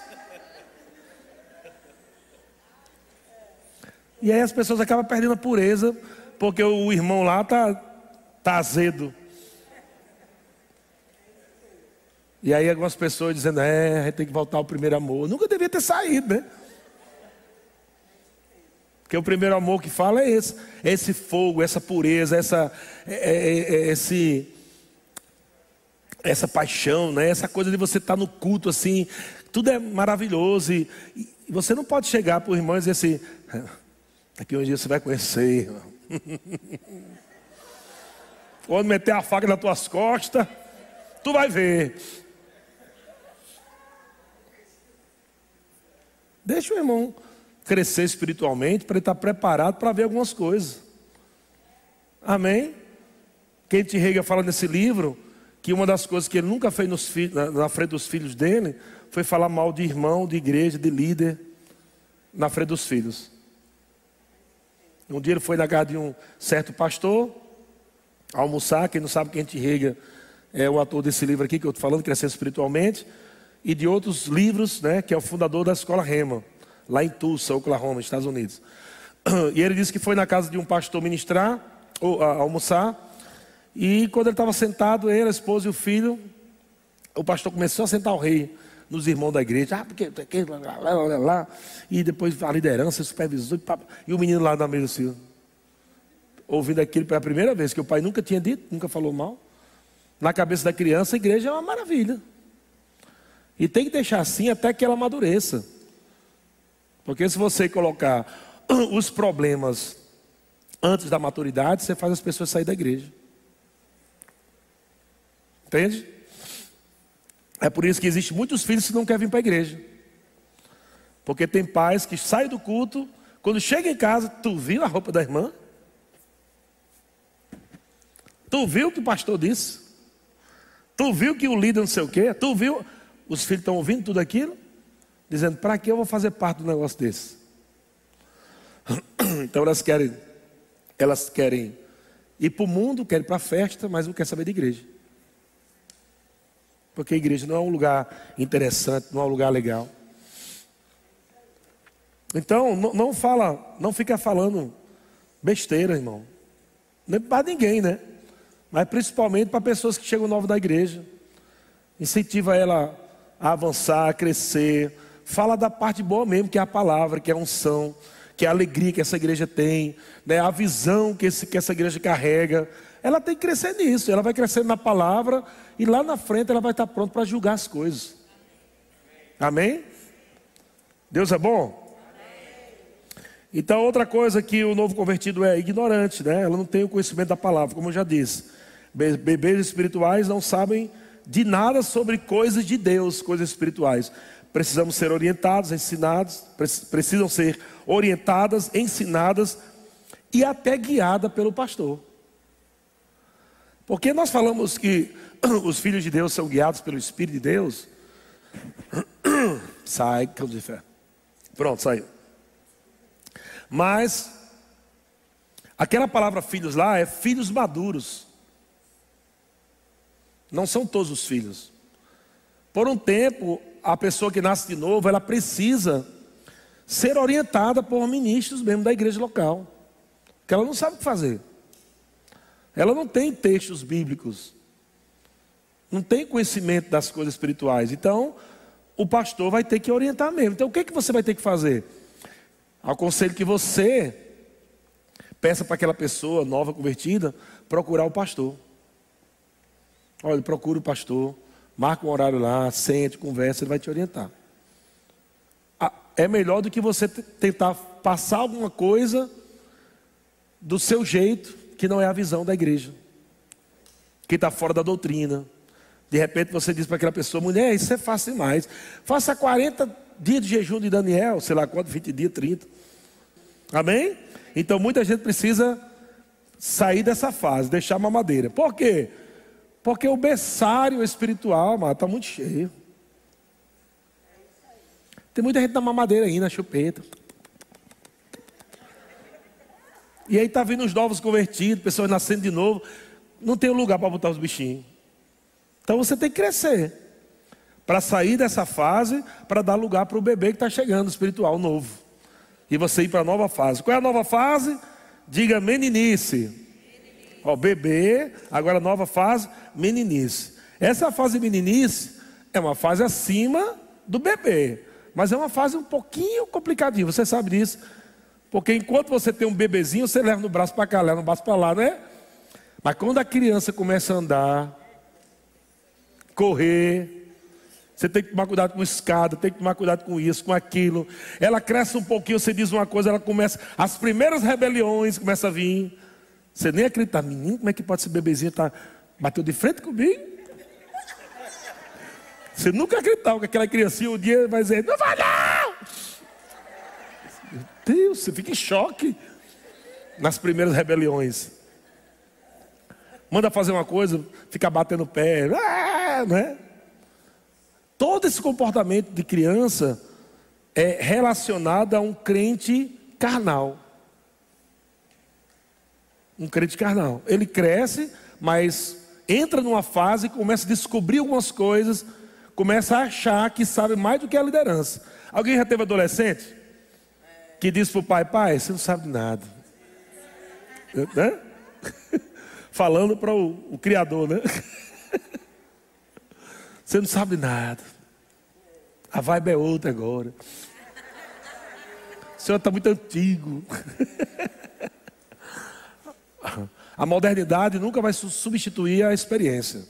E aí as pessoas acabam perdendo a pureza, porque o irmão lá tá, tá azedo. E aí algumas pessoas dizendo, é, a gente tem que voltar ao primeiro amor. Nunca devia ter saído, né? Porque o primeiro amor que fala é esse, é esse fogo, essa pureza, essa, é, é, é, esse, essa paixão, né? essa coisa de você estar tá no culto assim, tudo é maravilhoso. E, e você não pode chegar para o irmão e dizer assim, daqui um dia você vai conhecer, irmão. Quando meter a faca nas tuas costas, tu vai ver. Deixa o irmão crescer espiritualmente, para ele estar preparado para ver algumas coisas. Amém? Kent Rega fala nesse livro que uma das coisas que ele nunca fez nos, na, na frente dos filhos dele foi falar mal de irmão, de igreja, de líder na frente dos filhos. Um dia ele foi na casa de um certo pastor almoçar, quem não sabe quem te rega é o ator desse livro aqui que eu estou falando, Crescer Espiritualmente, e de outros livros, né, que é o fundador da escola Rema lá em Tulsa, Oklahoma, Estados Unidos. E ele disse que foi na casa de um pastor ministrar, ou a, almoçar, e quando ele estava sentado, ele, a esposa e o filho, o pastor começou a sentar o rei nos irmãos da igreja, ah, porque, lá, lá, lá, lá, e depois a liderança, o supervisor, e o menino lá na mesa assim, ouvindo aquilo pela primeira vez, que o pai nunca tinha dito, nunca falou mal. Na cabeça da criança, a igreja é uma maravilha. E tem que deixar assim até que ela amadureça. Porque se você colocar os problemas antes da maturidade, você faz as pessoas sair da igreja. Entende? É por isso que existe muitos filhos que não querem vir para a igreja. Porque tem pais que saem do culto, quando chega em casa, tu viu a roupa da irmã? Tu viu o que o pastor disse? Tu viu que o líder não sei o quê? Tu viu? Os filhos estão ouvindo tudo aquilo? Dizendo, para que eu vou fazer parte do negócio desse? Então elas querem, elas querem ir para o mundo, querem para a festa, mas não querem saber de igreja. Porque a igreja não é um lugar interessante, não é um lugar legal. Então, não, fala, não fica falando besteira, irmão. É para ninguém, né? Mas principalmente para pessoas que chegam novas da igreja. Incentiva ela a avançar, a crescer. Fala da parte boa mesmo, que é a palavra, que é a unção, que é a alegria que essa igreja tem, né? a visão que, esse, que essa igreja carrega. Ela tem que crescer nisso, ela vai crescendo na palavra e lá na frente ela vai estar pronta para julgar as coisas. Amém? Deus é bom? Então, outra coisa que o novo convertido é ignorante, né? Ela não tem o conhecimento da palavra, como eu já disse. Bebês espirituais não sabem de nada sobre coisas de Deus, coisas espirituais. Precisamos ser orientados, ensinados, precisam ser orientadas, ensinadas e até guiadas pelo pastor. Porque nós falamos que os filhos de Deus são guiados pelo Espírito de Deus. Sai, cão de fé. Pronto, saiu. Mas aquela palavra filhos lá é filhos maduros. Não são todos os filhos. Por um tempo, a pessoa que nasce de novo, ela precisa ser orientada por ministros mesmo da igreja local. Porque ela não sabe o que fazer. Ela não tem textos bíblicos. Não tem conhecimento das coisas espirituais. Então, o pastor vai ter que orientar mesmo. Então, o que, que você vai ter que fazer? Aconselho que você peça para aquela pessoa nova convertida procurar o pastor. Olha, procura o pastor, marca um horário lá, sente, conversa, ele vai te orientar. É melhor do que você tentar passar alguma coisa do seu jeito, que não é a visão da igreja, que está fora da doutrina. De repente você diz para aquela pessoa, mulher, isso é fácil demais. Faça 40 dias de jejum de Daniel, sei lá quanto, 20 dias, 30. Amém? Então muita gente precisa sair dessa fase, deixar a mamadeira. Por quê? Porque o berçário espiritual, está muito cheio. Tem muita gente na mamadeira aí, na chupeta. E aí está vindo os novos convertidos, pessoas nascendo de novo. Não tem lugar para botar os bichinhos. Então você tem que crescer para sair dessa fase, para dar lugar para o bebê que está chegando, espiritual novo. E você ir para a nova fase. Qual é a nova fase? Diga meninice. Ó, bebê, agora nova fase, meninice. Essa fase meninice é uma fase acima do bebê, mas é uma fase um pouquinho complicadinha, você sabe disso. Porque enquanto você tem um bebezinho, você leva no braço para cá, leva no braço para lá, né? Mas quando a criança começa a andar, correr. Você tem que tomar cuidado com escada, tem que tomar cuidado com isso, com aquilo. Ela cresce um pouquinho, você diz uma coisa, ela começa. As primeiras rebeliões começam a vir. Você nem acredita, menino, como é que pode ser bebezinho tá bateu de frente comigo? Você nunca acreditava que aquela criancinha um dia vai dizer, não vai não! Deus, você fica em choque nas primeiras rebeliões. Manda fazer uma coisa, fica batendo pé, ah, não é? Todo esse comportamento de criança é relacionado a um crente carnal. Um crente carnal. Ele cresce, mas entra numa fase e começa a descobrir algumas coisas, começa a achar que sabe mais do que a liderança. Alguém já teve adolescente? Que diz para o pai, pai, você não sabe nada. Né? falando para o, o Criador, né? Você não sabe nada. A vibe é outra agora. O senhor está muito antigo. A modernidade nunca vai substituir a experiência.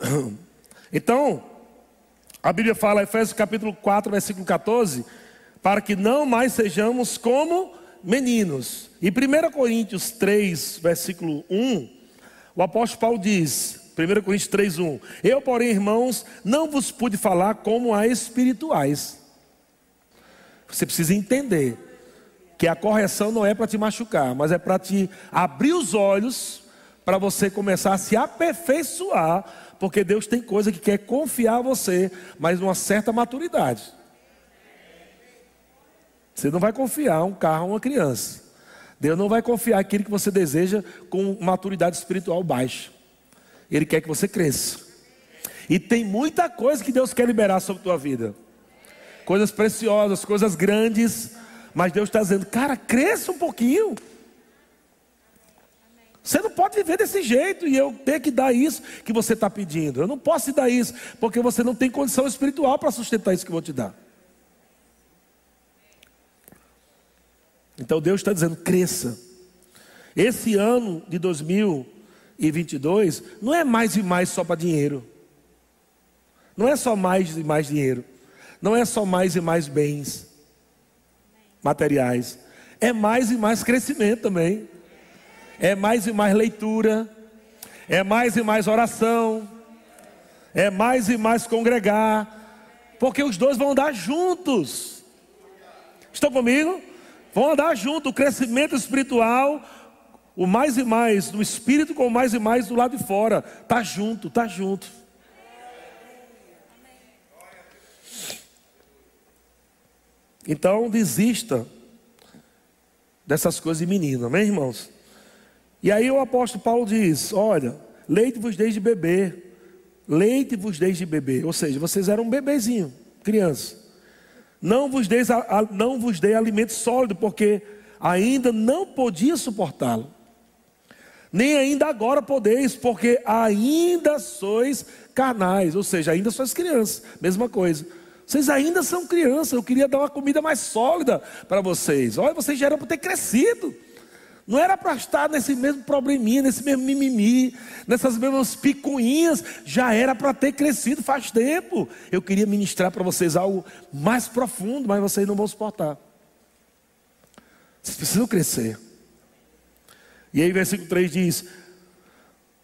Então, a Bíblia fala, Efésios capítulo 4, versículo 14, para que não mais sejamos como meninos. Em 1 Coríntios 3, versículo 1, O apóstolo Paulo diz, 1 Coríntios 3:1, eu, porém, irmãos, não vos pude falar como a espirituais. Você precisa entender que a correção não é para te machucar, mas é para te abrir os olhos para você começar a se aperfeiçoar, porque Deus tem coisa que quer confiar a você, mas numa certa maturidade. Você não vai confiar um carro a uma criança. Deus não vai confiar aquilo que você deseja com maturidade espiritual baixa. Ele quer que você cresça. E tem muita coisa que Deus quer liberar sobre a tua vida. Coisas preciosas, coisas grandes. Mas Deus está dizendo, cara, cresça um pouquinho. Você não pode viver desse jeito e eu ter que dar isso que você está pedindo. Eu não posso te dar isso, porque você não tem condição espiritual para sustentar isso que eu vou te dar. Então Deus está dizendo: cresça. Esse ano de 2022 não é mais e mais só para dinheiro. Não é só mais e mais dinheiro. Não é só mais e mais bens materiais. É mais e mais crescimento também. É mais e mais leitura. É mais e mais oração. É mais e mais congregar. Porque os dois vão dar juntos. Estão comigo? Vão andar junto, o crescimento espiritual, o mais e mais do espírito com o mais e mais do lado de fora. Tá junto, tá junto. Então desista dessas coisas de menino, amém, irmãos? E aí o apóstolo Paulo diz: Olha, leite vos desde bebê, leite vos desde bebê, ou seja, vocês eram um bebezinho, criança. Não vos, dei, não vos dei alimento sólido, porque ainda não podia suportá-lo. Nem ainda agora podeis, porque ainda sois carnais, ou seja, ainda sois crianças, mesma coisa. Vocês ainda são crianças, eu queria dar uma comida mais sólida para vocês. Olha, vocês já eram para ter crescido. Não era para estar nesse mesmo probleminha, nesse mesmo mimimi, nessas mesmas picuinhas. Já era para ter crescido faz tempo. Eu queria ministrar para vocês algo mais profundo, mas vocês não vão suportar. Vocês precisam crescer. E aí, versículo 3 diz: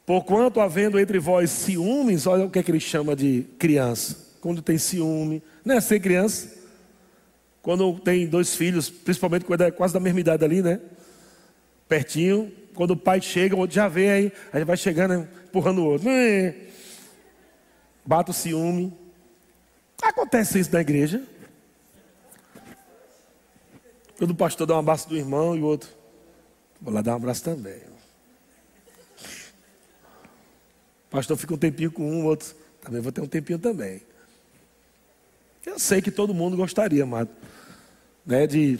Porquanto havendo entre vós ciúmes, olha o que é que ele chama de criança. Quando tem ciúme, não é ser criança. Quando tem dois filhos, principalmente quando é quase da mesma idade ali, né? Pertinho. Quando o pai chega, o outro já vê aí, aí vai chegando, empurrando o outro. Bata o ciúme. Acontece isso na igreja. Quando o pastor dá um abraço do irmão e o outro, vou lá dar um abraço também. O pastor fica um tempinho com um, o outro, também vou ter um tempinho também. Eu sei que todo mundo gostaria, amado, né, de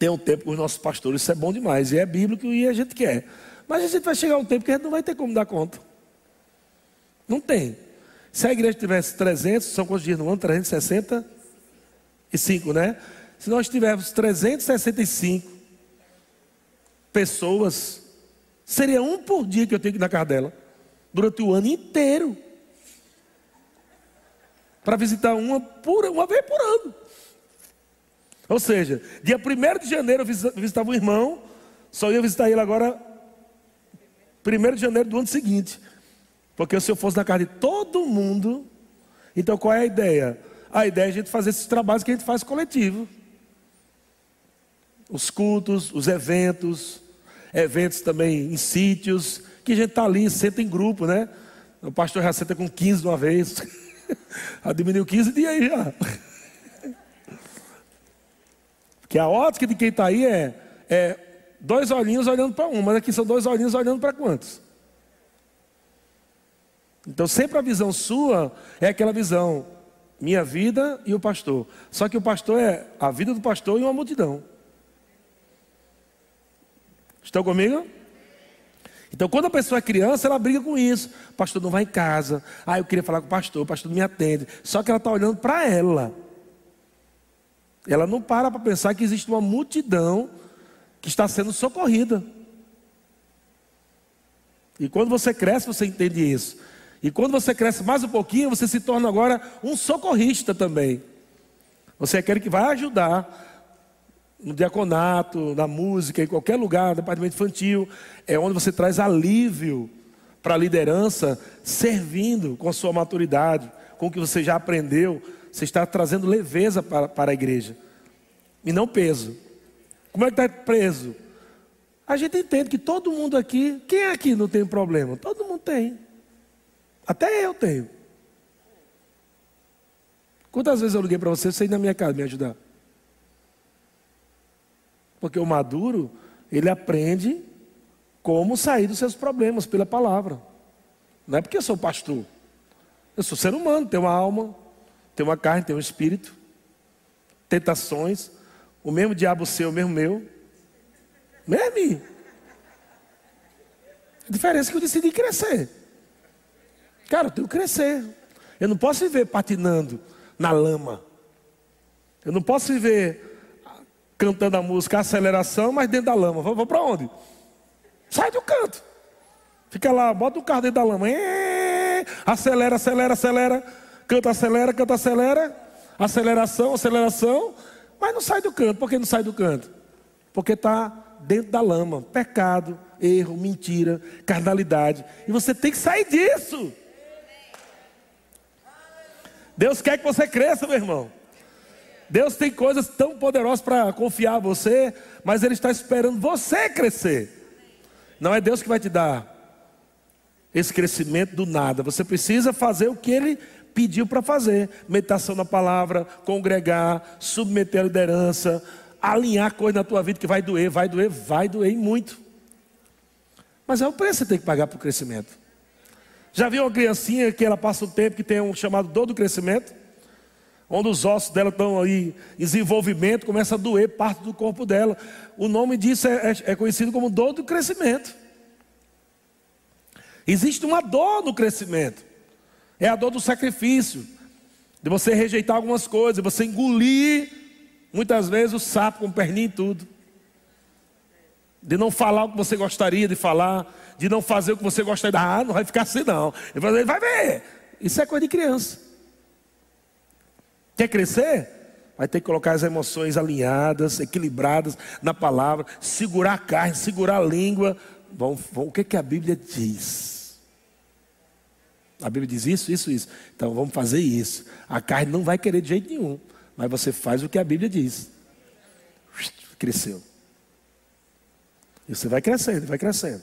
ter um tempo com os nossos pastores, isso é bom demais, e é bíblico e a gente quer. Mas a gente vai chegar um tempo que a gente não vai ter como dar conta. Não tem. Se a igreja tivesse 300, são quantos dias no ano? 365, né? Se nós tivermos 365 pessoas, seria um por dia que eu tenho que ir na casa dela, durante o ano inteiro. Para visitar uma, por, uma vez por ano. Ou seja, dia 1 de janeiro eu visitava um irmão, só ia visitar ele agora 1 de janeiro do ano seguinte. Porque se eu fosse na casa de todo mundo, então qual é a ideia? A ideia é a gente fazer esses trabalhos que a gente faz coletivo. Os cultos, os eventos, eventos também em sítios, que a gente está ali, senta em grupo, né? O pastor já senta com 15 de uma vez. diminuiu 15 dias aí já. Que a ótica de quem está aí é, é dois olhinhos olhando para um, mas aqui são dois olhinhos olhando para quantos? Então sempre a visão sua é aquela visão, minha vida e o pastor. Só que o pastor é a vida do pastor e uma multidão. Estão comigo? Então, quando a pessoa é criança, ela briga com isso. Pastor não vai em casa. Ah, eu queria falar com o pastor, o pastor não me atende. Só que ela está olhando para ela. Ela não para para pensar que existe uma multidão que está sendo socorrida. E quando você cresce, você entende isso. E quando você cresce mais um pouquinho, você se torna agora um socorrista também. Você é aquele que vai ajudar no diaconato, na música, em qualquer lugar, no departamento infantil, é onde você traz alívio para a liderança, servindo com a sua maturidade, com o que você já aprendeu, você está trazendo leveza para, para a igreja e não peso. Como é que está preso? A gente entende que todo mundo aqui, quem aqui não tem problema? Todo mundo tem. Até eu tenho. Quantas vezes eu liguei para você, você ir na minha casa me ajudar? Porque o maduro, ele aprende como sair dos seus problemas pela palavra. Não é porque eu sou pastor. Eu sou ser humano, tenho uma alma, tenho uma carne, tenho um espírito, tentações, o mesmo diabo seu, o mesmo meu. Mesmo. A diferença é que eu decidi crescer. Cara, eu tenho que crescer. Eu não posso viver patinando na lama. Eu não posso viver cantando a música aceleração, mas dentro da lama. Vou, vou para onde? Sai do canto. Fica lá, bota o carro dentro da lama. acelera, acelera, acelera. Canta, acelera, canta, acelera. Aceleração, aceleração. Mas não sai do canto. Por que não sai do canto? Porque está dentro da lama. Pecado, erro, mentira, carnalidade. E você tem que sair disso. Deus quer que você cresça, meu irmão. Deus tem coisas tão poderosas para confiar a você, mas Ele está esperando você crescer. Não é Deus que vai te dar esse crescimento do nada. Você precisa fazer o que Ele pediu para fazer: meditação na palavra, congregar, submeter a liderança, alinhar coisa na tua vida que vai doer, vai doer, vai doer muito. Mas é o preço que você tem que pagar para o crescimento. Já viu uma criancinha que ela passa um tempo que tem um chamado dor do crescimento? Onde os ossos dela estão aí em desenvolvimento, começa a doer parte do corpo dela. O nome disso é, é, é conhecido como dor do crescimento. Existe uma dor no crescimento. É a dor do sacrifício. De você rejeitar algumas coisas, você engolir muitas vezes o sapo com perninha e tudo. De não falar o que você gostaria de falar, de não fazer o que você gostaria de ah, não vai ficar assim não. Ele vai ver. Isso é coisa de criança. Quer crescer? Vai ter que colocar as emoções alinhadas, equilibradas na palavra, segurar a carne, segurar a língua. Bom, bom, o que, que a Bíblia diz? A Bíblia diz isso, isso, isso. Então vamos fazer isso. A carne não vai querer de jeito nenhum, mas você faz o que a Bíblia diz. Cresceu. E você vai crescendo, vai crescendo.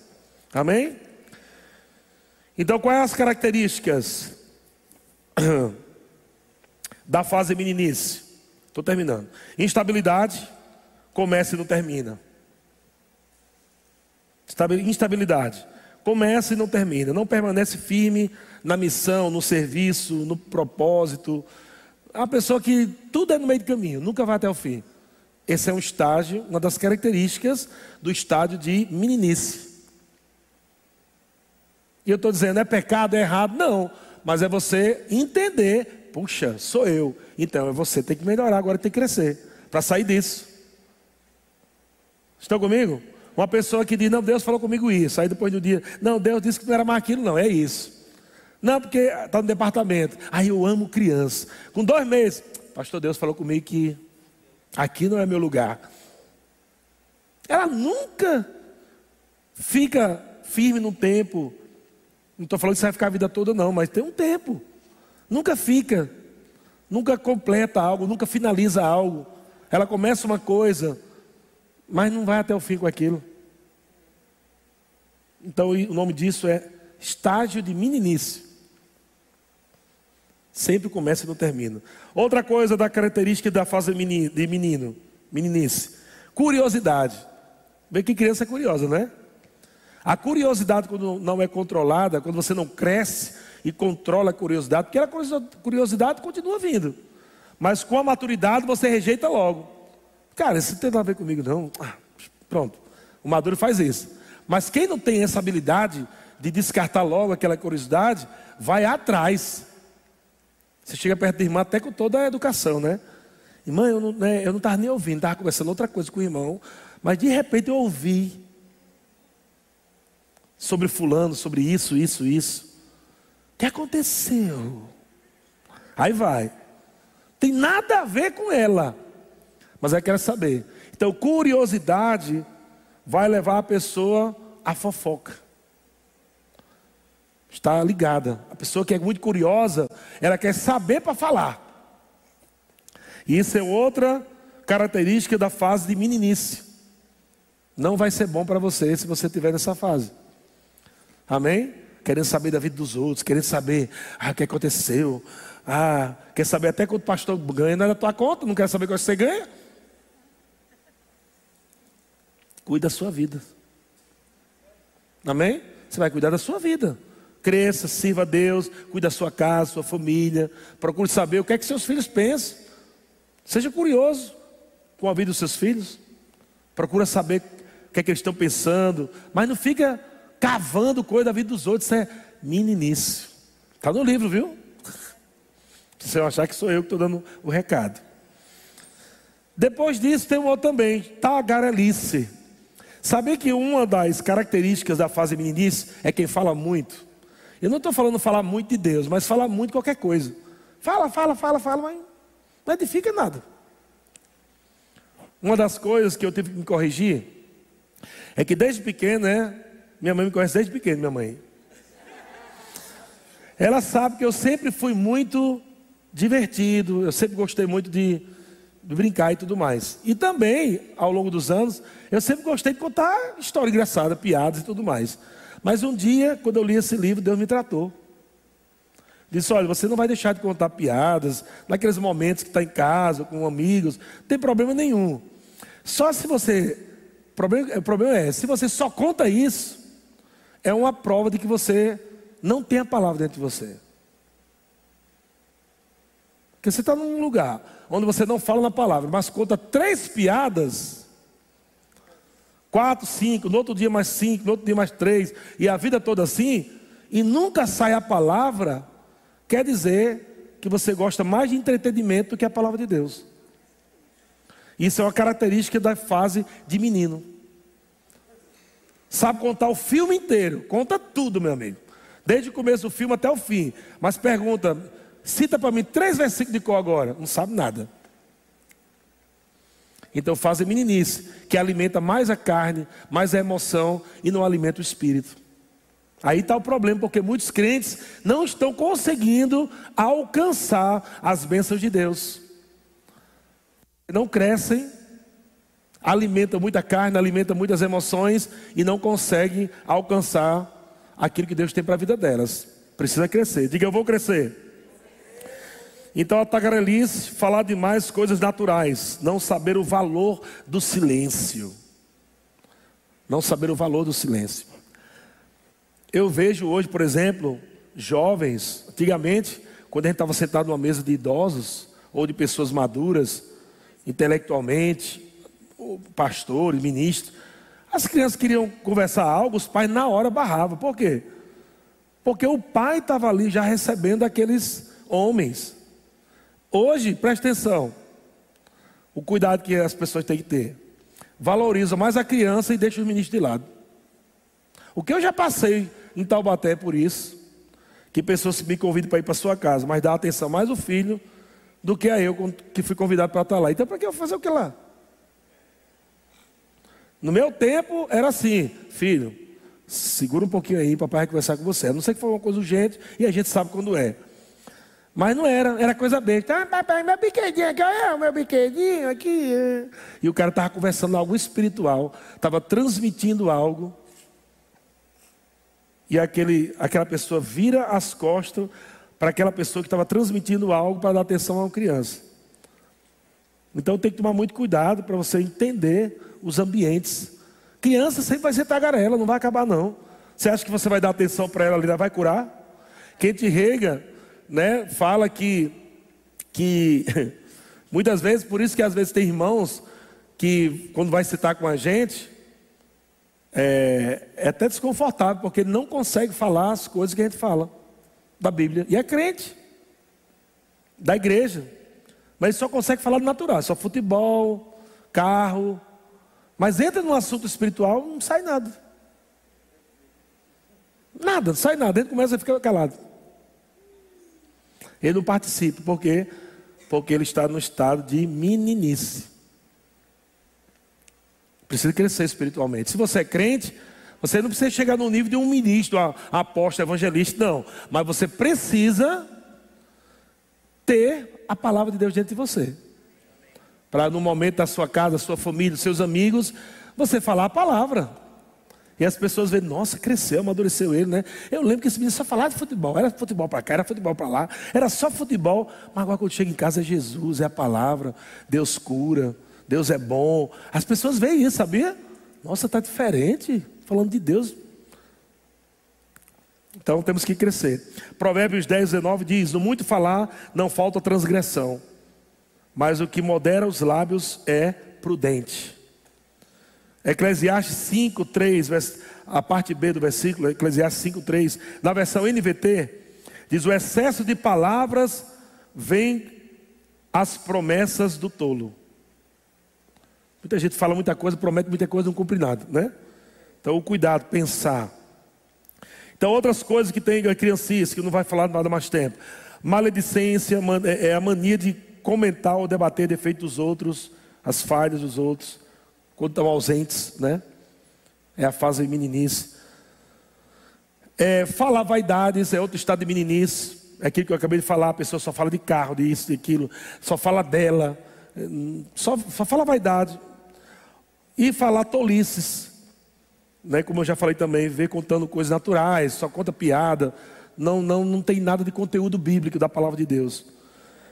Amém? Então, quais as características da fase meninice. Estou terminando. Instabilidade, começa e não termina. Instabilidade, começa e não termina. Não permanece firme na missão, no serviço, no propósito. Uma pessoa que tudo é no meio do caminho, nunca vai até o fim. Esse é um estágio, uma das características do estágio de meninice. E eu estou dizendo, é pecado, é errado? Não. Mas é você entender puxa, sou eu. Então, é você tem que melhorar, agora tem que crescer para sair disso. Estão comigo? Uma pessoa que diz, não, Deus falou comigo isso. Aí depois do dia, não, Deus disse que não era mais aquilo, não, é isso. Não, porque está no departamento. Aí eu amo criança. Com dois meses, pastor Deus falou comigo que aqui não é meu lugar. Ela nunca fica firme no tempo. Não estou falando que você vai ficar a vida toda, não, mas tem um tempo. Nunca fica, nunca completa algo, nunca finaliza algo. Ela começa uma coisa, mas não vai até o fim com aquilo. Então o nome disso é estágio de meninice. Sempre começa e não termina. Outra coisa da característica da fase de menino, meninice, curiosidade. Bem que criança é curiosa, né? A curiosidade, quando não é controlada, quando você não cresce, e controla a curiosidade, porque a curiosidade continua vindo. Mas com a maturidade você rejeita logo. Cara, isso não tem nada a ver comigo, não. Pronto. O maduro faz isso. Mas quem não tem essa habilidade de descartar logo aquela curiosidade, vai atrás. Você chega perto da irmã até com toda a educação, né? Irmã, eu não né, estava nem ouvindo, estava conversando outra coisa com o irmão. Mas de repente eu ouvi sobre fulano, sobre isso, isso, isso. O que aconteceu? Aí vai. Tem nada a ver com ela. Mas aí quer saber. Então, curiosidade vai levar a pessoa à fofoca. Está ligada. A pessoa que é muito curiosa, ela quer saber para falar. E isso é outra característica da fase de meninice. Não vai ser bom para você se você estiver nessa fase. Amém? Querendo saber da vida dos outros, querendo saber ah, o que aconteceu. Ah, quer saber até quanto o pastor ganha, não é da tua conta, não quer saber quanto você ganha. Cuide da sua vida. Amém? Você vai cuidar da sua vida. Cresça, sirva a Deus, cuide da sua casa, sua família. Procure saber o que é que seus filhos pensam. Seja curioso com a vida dos seus filhos. Procura saber o que é que eles estão pensando. Mas não fica cavando coisa da vida dos outros. Isso é meninice. Está no livro, viu? Se você achar que sou eu que estou dando o recado. Depois disso tem um outro também, tagarelice. Saber que uma das características da fase meninice é quem fala muito. Eu não estou falando falar muito de Deus, mas falar muito qualquer coisa. Fala, fala, fala, fala, mas não edifica nada. Uma das coisas que eu tive que me corrigir é que desde pequeno, né? Minha mãe me conhece desde pequeno, minha mãe. Ela sabe que eu sempre fui muito divertido, eu sempre gostei muito de brincar e tudo mais. E também, ao longo dos anos, eu sempre gostei de contar história engraçada, piadas e tudo mais. Mas um dia, quando eu li esse livro, Deus me tratou. Disse: Olha, você não vai deixar de contar piadas naqueles momentos que está em casa, com amigos, não tem problema nenhum. Só se você. O problema, o problema é, se você só conta isso, é uma prova de que você não tem a palavra dentro de você. Porque você está num lugar onde você não fala na palavra, mas conta três piadas, quatro, cinco, no outro dia mais cinco, no outro dia mais três, e a vida toda assim, e nunca sai a palavra, quer dizer que você gosta mais de entretenimento do que a palavra de Deus. Isso é uma característica da fase de menino. Sabe contar o filme inteiro, conta tudo, meu amigo. Desde o começo do filme até o fim. Mas pergunta, Cita para mim três versículos de cor agora. Não sabe nada. Então fazem meninice, que alimenta mais a carne, mais a emoção e não alimenta o espírito. Aí está o problema, porque muitos crentes não estão conseguindo alcançar as bênçãos de Deus. Não crescem, alimentam muita carne, alimentam muitas emoções e não conseguem alcançar aquilo que Deus tem para a vida delas. Precisa crescer. Diga, eu vou crescer. Então a tagarelice falar demais coisas naturais, não saber o valor do silêncio. Não saber o valor do silêncio. Eu vejo hoje, por exemplo, jovens, antigamente, quando a gente estava sentado numa mesa de idosos ou de pessoas maduras, intelectualmente, pastores, ministros, as crianças queriam conversar algo, os pais na hora barravam. Por quê? Porque o pai estava ali já recebendo aqueles homens. Hoje, presta atenção, o cuidado que as pessoas têm que ter. Valoriza mais a criança e deixa os ministros de lado. O que eu já passei em Taubaté por isso, que pessoas me convidam para ir para sua casa, mas dá atenção mais o filho do que a eu que fui convidado para estar lá. Então, para que eu fazer o que lá? No meu tempo era assim, filho, segura um pouquinho aí, papai vai conversar com você. A não sei que foi uma coisa urgente e a gente sabe quando é. Mas não era, era coisa besta. Ah, papai, meu biquedinho aqui, olha meu biquedinho aqui. E o cara estava conversando algo espiritual, estava transmitindo algo. E aquele, aquela pessoa vira as costas para aquela pessoa que estava transmitindo algo para dar atenção a uma criança. Então tem que tomar muito cuidado para você entender os ambientes. Criança sempre vai ser tagarela, não vai acabar não. Você acha que você vai dar atenção para ela ali, ela vai curar? Quem te rega né, fala que, que muitas vezes, por isso que às vezes tem irmãos que quando vai citar com a gente, é, é até desconfortável, porque ele não consegue falar as coisas que a gente fala da Bíblia. E é crente, da igreja. Mas só consegue falar do natural, só futebol, carro. Mas entra no assunto espiritual, não sai nada. Nada, não sai nada. Ele começa a ficar calado. Ele não participa, por quê? Porque ele está no estado de meninice. Precisa crescer espiritualmente. Se você é crente, Você não precisa chegar no nível de um ministro, apóstolo, evangelista, não. Mas você precisa ter a palavra de Deus dentro de você. Para no momento da sua casa, sua família, seus amigos, você falar a palavra. E as pessoas veem, nossa, cresceu, amadureceu ele, né? Eu lembro que esse menino só falava de futebol, era futebol para cá, era futebol para lá, era só futebol, mas agora quando chega em casa é Jesus, é a palavra, Deus cura, Deus é bom. As pessoas veem isso, sabia? Nossa, está diferente, falando de Deus. Então temos que crescer. Provérbios 10, 19 diz: No muito falar não falta transgressão, mas o que modera os lábios é prudente. Eclesiastes 5, 3, a parte B do versículo, Eclesiastes 5, 3, na versão NVT, diz: O excesso de palavras vem as promessas do tolo. Muita gente fala muita coisa, promete muita coisa, não cumpre nada, né? Então, cuidado, pensar. Então, outras coisas que tem a criancice, que não vai falar nada mais tempo. Maledicência é, é a mania de comentar ou debater defeitos dos outros, as falhas dos outros quando estão ausentes, né? É a fase de meninice. É, falar vaidades é outro estado de meninice. É aquilo que eu acabei de falar, a pessoa só fala de carro, de isso, de aquilo, só fala dela, só, só fala vaidade. E falar tolices, né? como eu já falei também, ver contando coisas naturais, só conta piada, não, não, não tem nada de conteúdo bíblico da palavra de Deus.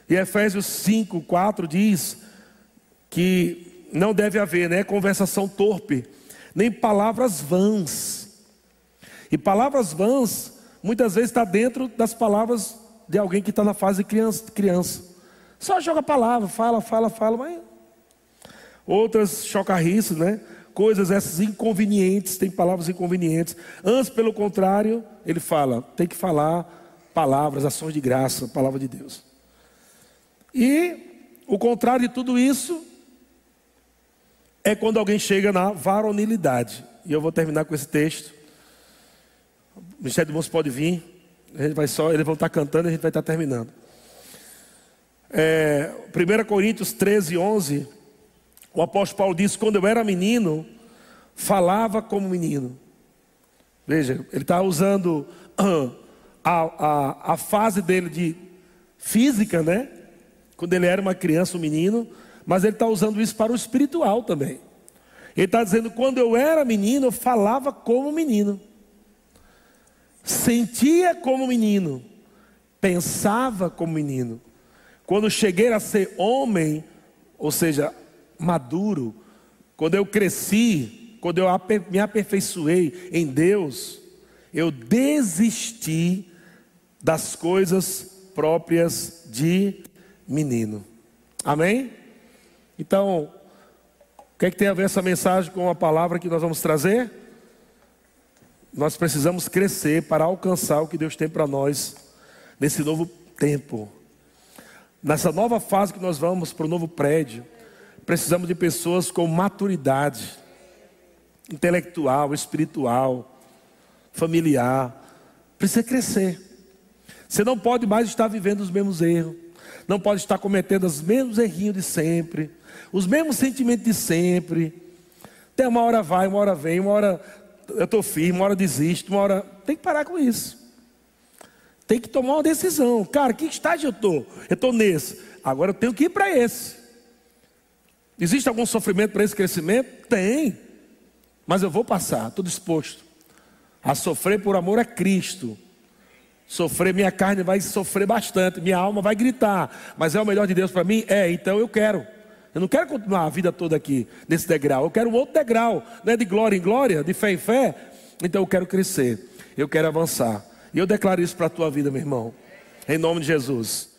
E Efésios 5, 4 diz que não deve haver, né, conversação torpe, nem palavras vãs. E palavras vãs, muitas vezes está dentro das palavras de alguém que está na fase criança, criança. Só joga palavra, fala, fala, fala, mas outras chocarriças, né? Coisas essas inconvenientes, tem palavras inconvenientes. Antes, pelo contrário, ele fala, tem que falar palavras, ações de graça, palavra de Deus. E o contrário de tudo isso é quando alguém chega na varonilidade. E eu vou terminar com esse texto. O Ministério do Moço pode vir. A gente vai só, eles vão estar cantando e a gente vai estar terminando. É, 1 Coríntios 13, 11. O apóstolo Paulo diz: Quando eu era menino, falava como menino. Veja, ele está usando a, a, a fase dele de física, né? Quando ele era uma criança, um menino mas ele está usando isso para o espiritual também. Ele está dizendo: quando eu era menino, eu falava como menino, sentia como menino, pensava como menino. Quando cheguei a ser homem, ou seja, maduro, quando eu cresci, quando eu me aperfeiçoei em Deus, eu desisti das coisas próprias de menino. Amém? Então, o que, é que tem a ver essa mensagem com a palavra que nós vamos trazer? Nós precisamos crescer para alcançar o que Deus tem para nós nesse novo tempo. Nessa nova fase que nós vamos para o novo prédio, precisamos de pessoas com maturidade intelectual, espiritual, familiar. Precisa crescer. Você não pode mais estar vivendo os mesmos erros. Não pode estar cometendo os mesmos errinhos de sempre os mesmos sentimentos de sempre. Até uma hora vai, uma hora vem, uma hora eu estou firme, uma hora desisto, uma hora. Tem que parar com isso. Tem que tomar uma decisão. Cara, que estágio eu estou? Eu estou nesse. Agora eu tenho que ir para esse. Existe algum sofrimento para esse crescimento? Tem. Mas eu vou passar, estou disposto a sofrer por amor a Cristo. Sofrer, minha carne vai sofrer bastante, minha alma vai gritar, mas é o melhor de Deus para mim? É, então eu quero. Eu não quero continuar a vida toda aqui nesse degrau. Eu quero um outro degrau, não é de glória em glória, de fé em fé. Então eu quero crescer, eu quero avançar. E eu declaro isso para a tua vida, meu irmão. Em nome de Jesus.